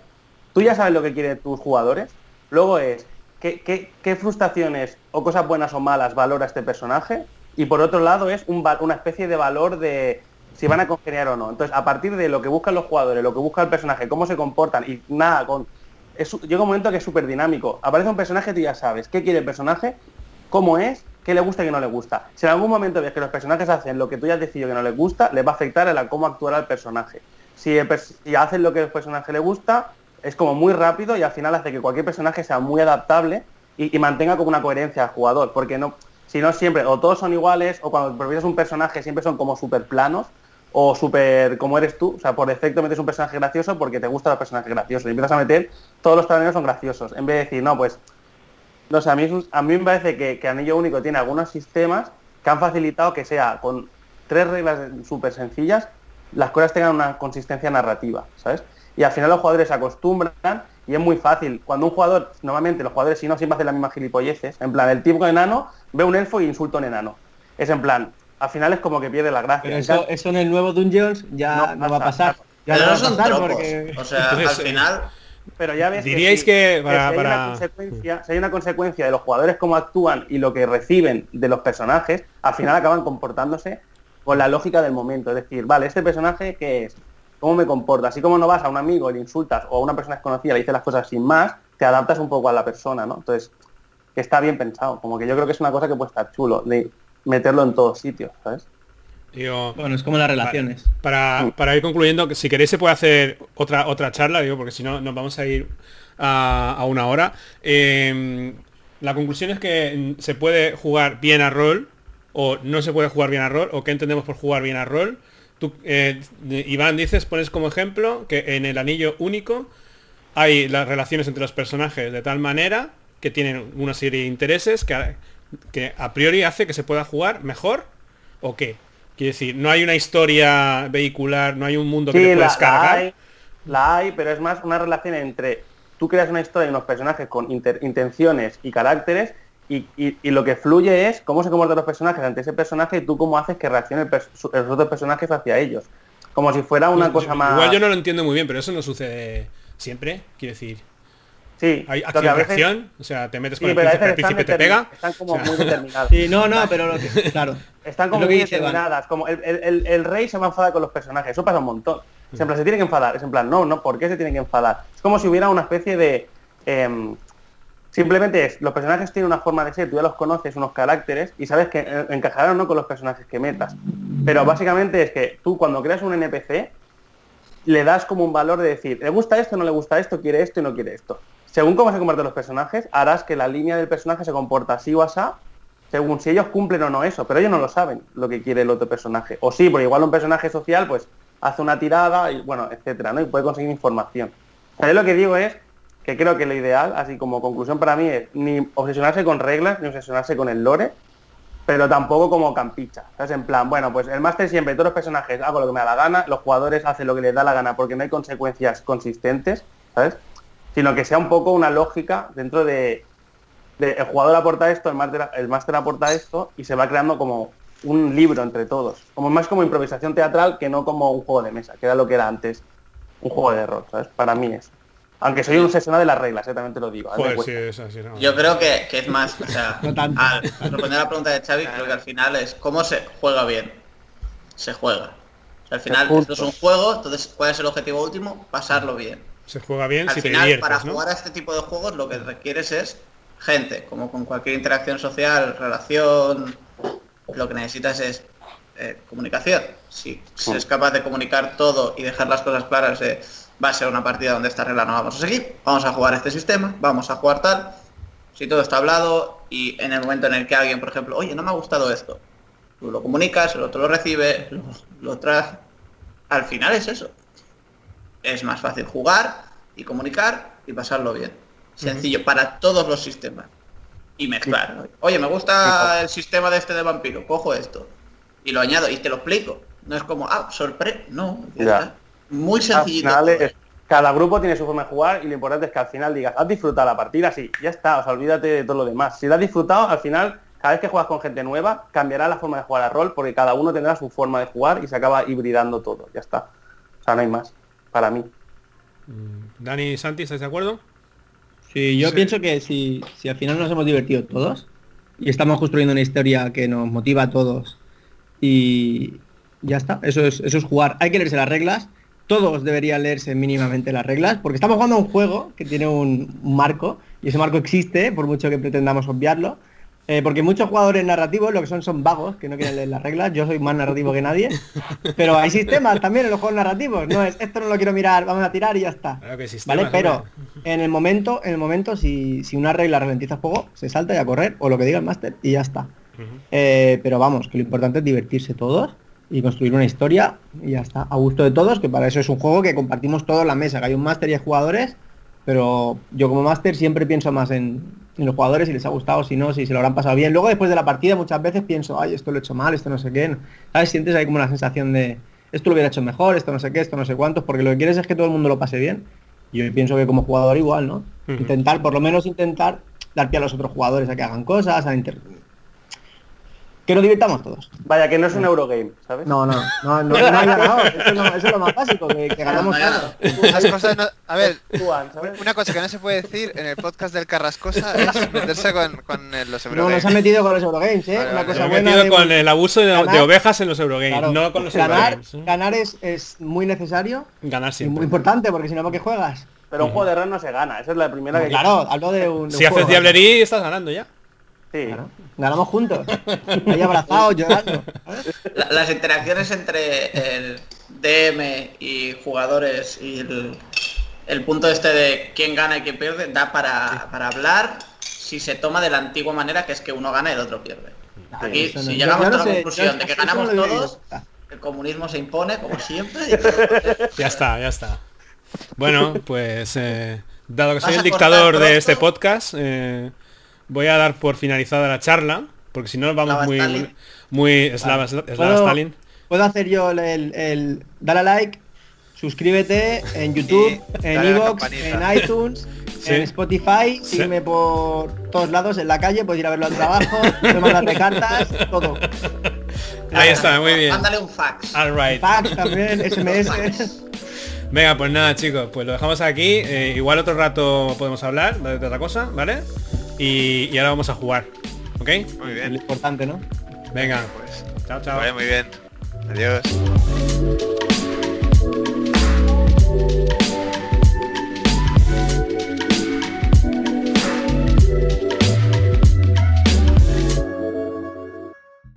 tú ya sabes lo que quieren tus jugadores, luego es, ¿qué, qué, frustraciones o cosas buenas o malas valora este personaje? Y por otro lado es una especie de valor de si van a congeniar o no. Entonces, a partir de lo que buscan los jugadores, lo que busca el personaje, cómo se comportan y nada, con llega un momento que es súper dinámico. Aparece un personaje, tú ya sabes qué quiere el personaje, cómo es, qué le gusta y qué no le gusta. Si en algún momento ves que los personajes hacen lo que tú ya has decidido que no les gusta, les va a afectar a la cómo actuará el personaje. Si, hacen lo que el personaje le gusta, es como muy rápido y al final hace que cualquier personaje sea muy adaptable y, mantenga como una coherencia al jugador. Porque no, si no siempre, o todos son iguales, o cuando prefieres un personaje siempre son como súper planos, o súper como eres tú, o sea, por defecto metes un personaje gracioso porque te gustan los personajes graciosos y empiezas a meter, todos los taberneros son graciosos, en vez de decir, no, pues, no sé, a mí, a mí me parece que, que Anillo Único tiene algunos sistemas que han facilitado que sea con tres reglas súper sencillas, las cosas tengan una consistencia narrativa, ¿sabes? Y al final los jugadores se acostumbran y es muy fácil. Cuando un jugador, normalmente los jugadores si no siempre hacen las mismas gilipolleces, en plan, el tipo enano ve un elfo y insulta a un enano. Es en plan, al final es como que pierde la gracia. Pero En eso, en el nuevo Dungeons ya No no, va a pasa. pasar. Ya Pero no son pasar tropos. porque... O sea, Entonces, al final, Pero ya ves que Diríais si- que para- si hay para- una consecuencia, si hay una consecuencia de los jugadores cómo actúan y lo que reciben de los personajes, al final acaban comportándose con la lógica del momento. Es decir, vale, este personaje qué es, cómo me comporta. Así como no vas a un amigo y le insultas o a una persona desconocida le dices las cosas sin más, te adaptas un poco a la persona, ¿no? Entonces, que está bien pensado. Como que yo creo que es una cosa que puede estar chulo de meterlo en todos sitios, ¿sabes? Digo, Bueno, es como las relaciones. Para, para ir concluyendo, que si queréis se puede hacer otra otra charla, digo, porque si no nos vamos a ir a, a una hora. Eh, la conclusión es que se puede jugar bien a rol o no se puede jugar bien a rol o qué entendemos por jugar bien a rol. Tú, eh, Iván, dices, pones como ejemplo que en el anillo único hay las relaciones entre los personajes de tal manera que tienen una serie de intereses que, que a priori hace que se pueda jugar mejor o qué. Quiero decir, no hay una historia vehicular, no hay un mundo que te Sí, la, puedes la cargar. hay, la hay, pero es más una relación entre tú creas una historia y unos personajes con inter- intenciones y caracteres y, y- y lo que fluye es cómo se comportan los personajes ante ese personaje y tú cómo haces que reaccione el pers- su- los otros personajes hacia ellos. Como si fuera una cosa más... Igual yo no lo entiendo muy bien, pero eso no sucede siempre. Quiero decir, Sí, hay lo que a veces- o sea, te metes sí, con el príncipe, el príncipe te pega. están como O sea, muy determinadas. [laughs] Sí, no, no, pero lo que, [laughs] claro. Están Es como lo muy determinadas, como el, el- el- rey se va a enfadar con los personajes, eso pasa un montón. Es en plan, se tiene que enfadar, es en plan, no, no, ¿por qué se tiene que enfadar? Es como si hubiera una especie de... em, simplemente es, los personajes tienen una forma de ser, tú ya los conoces, unos caracteres, y sabes que encajarán o no con los personajes que metas. Pero básicamente es que tú cuando creas un NPC, le das como un valor de decir, le gusta esto, no le gusta esto, quiere esto y no quiere esto. Según cómo se comportan los personajes, harás que la línea del personaje se comporta así o así, según si ellos cumplen o no eso, pero ellos no lo saben lo que quiere el otro personaje. O sí, porque igual un personaje social pues hace una tirada y bueno, etcétera, ¿no? Y puede conseguir información. O lo que digo es que creo que lo ideal, así como conclusión para mí, es ni obsesionarse con reglas, ni obsesionarse con el lore, pero tampoco como campicha. ¿sabes? En plan, bueno, pues el máster siempre, todos los personajes hago lo que me da la gana, los jugadores hacen lo que les da la gana porque no hay consecuencias consistentes, ¿sabes? Sino que sea un poco una lógica dentro de, de el jugador aporta esto, el máster, el máster aporta esto y se va creando como un libro entre todos. Como más como improvisación teatral que no como un juego de mesa, que era lo que era antes un juego de rol, ¿sabes? Para mí es. Aunque soy un obsesionado de las reglas, ¿eh? también te lo digo. a mí me Joder, sí, cuesta. es así, no. Yo creo que, que es más, o sea, [laughs] No tanto. al responder a la pregunta de Xavi, creo que al final es cómo se juega bien. Se juega. O sea, al final esto es un juego, entonces ¿cuál es el objetivo último? Pasarlo bien. Se juega bien Al si te final, diviertes, para ¿no? jugar a este tipo de juegos lo que requieres es gente, como con cualquier interacción social, relación, lo que necesitas es eh, comunicación. Si es capaz de comunicar todo y dejar las cosas claras va a ser una partida donde esta regla no vamos a seguir, vamos a jugar este sistema, vamos a jugar tal, si todo está hablado y en el momento en el que alguien, por ejemplo, oye, no me ha gustado esto, tú lo comunicas, el otro lo recibe, lo, lo trae, al final es eso. Es más fácil jugar y comunicar y pasarlo bien. Sencillo, para todos los sistemas. Y mezclar. Oye, me gusta el sistema de este de vampiro, cojo esto. Y lo añado y te lo explico. No es como, ah, sorpresa. No, ya. Muy Al sencillito. final todo. es- cada grupo tiene su forma de jugar y lo importante es que al final digas, has disfrutado la partida, sí, ya está, o sea, olvídate de todo lo demás. Si la has disfrutado, al final, cada vez que juegas con gente nueva, cambiará la forma de jugar a rol porque cada uno tendrá su forma de jugar y se acaba hibridando todo, ya está. O sea, no hay más, para mí. Dani y Santi, ¿estáis de acuerdo? Sí, yo Sí. pienso que si, si al final nos hemos divertido todos y estamos construyendo una historia que nos motiva a todos y ya está, eso es, eso es jugar. Hay que leerse las reglas, todos deberían leerse mínimamente las reglas, porque estamos jugando a un juego que tiene un, un marco y ese marco existe, por mucho que pretendamos obviarlo. Eh, porque muchos jugadores narrativos lo que son son vagos, que no quieren leer las reglas. Yo soy más narrativo que nadie. Pero hay sistemas también en los juegos narrativos. No es esto no lo quiero mirar, vamos a tirar y ya está. Claro que sistemas, ¿Vale? Pero en el momento, en el momento, si, si una regla ralentiza el juego, se salta y a correr, o lo que diga el máster, y ya está. Eh, pero vamos, que lo importante es divertirse todos y construir una historia y ya está, a gusto de todos, que para eso es un juego que compartimos todos la mesa, que hay un máster y hay jugadores, pero yo como máster siempre pienso más en, en los jugadores si les ha gustado, si no, si se lo habrán pasado bien. Luego después de la partida muchas veces pienso, ay, esto lo he hecho mal, esto no sé qué. ¿Sabes? Sientes ahí como una sensación de, esto lo hubiera hecho mejor, esto no sé qué, esto no sé cuántos, porque lo que quieres es que todo el mundo lo pase bien. Y yo pienso que como jugador igual, ¿no? Intentar, por lo menos intentar dar pie a los otros jugadores a que hagan cosas, a inter- que nos divirtamos todos. Vaya, que no es un Eurogame, ¿sabes? No, no, no, no, no hay ganador. Eso es, lo, eso es lo más básico, que, que ganamos No, no todos. Las cosas no- a ver, una cosa que no se puede decir en el podcast del Carrascosa es [laughs] meterse con, con los No, Eurogames. nos han metido con los Eurogames, ¿eh? Vale, Una vale. cosa buena metido de- con el abuso de, de ganar- ovejas en los Eurogames, Claro, no con los ganar, Eurogames. ¿eh? ganar es, es muy necesario Ganar y siempre. muy importante, porque si no, ¿por qué juegas? Pero un juego de rol no se gana, esa es la primera que... Claro, hablo de un... de Si un haces juego. diablería estás ganando ya. Sí. Claro, ganamos juntos. [laughs] Ahí abrazados, llorando. las interacciones entre el DM y jugadores y el, el punto este de quién gana y quién pierde da para, para hablar si se toma de la antigua manera que es que uno gana y el otro pierde. Aquí, no- si yo- llegamos yo no a la sé, conclusión yo- de que ganamos todos, el comunismo se impone como siempre. y- [laughs] Ya está, ya está. Bueno, pues eh, dado que soy ¿Vas el dictador de este podcast, eh, voy a dar por finalizada la charla, porque si no vamos Slava muy Stalin. muy Slava, Slava ¿Puedo, Stalin. puedo hacer yo el, el, el- dale a like, suscríbete en YouTube, en Evox, en iTunes, Sí. en Spotify, Sí. sígueme por todos lados, en la calle, puedes ir a verlo al trabajo, puedes mandarte cartas, todo. Ahí está, muy bien. Mándale un fax. All right. Fax también, [laughs] SMS. Venga, pues nada chicos, pues lo dejamos aquí. Eh, igual otro rato podemos hablar de otra cosa, ¿vale? Y, y ahora vamos a jugar. ¿Ok? Muy Lo bien, importante, ¿no? Venga. pues Chao, chao. vaya muy bien. Adiós.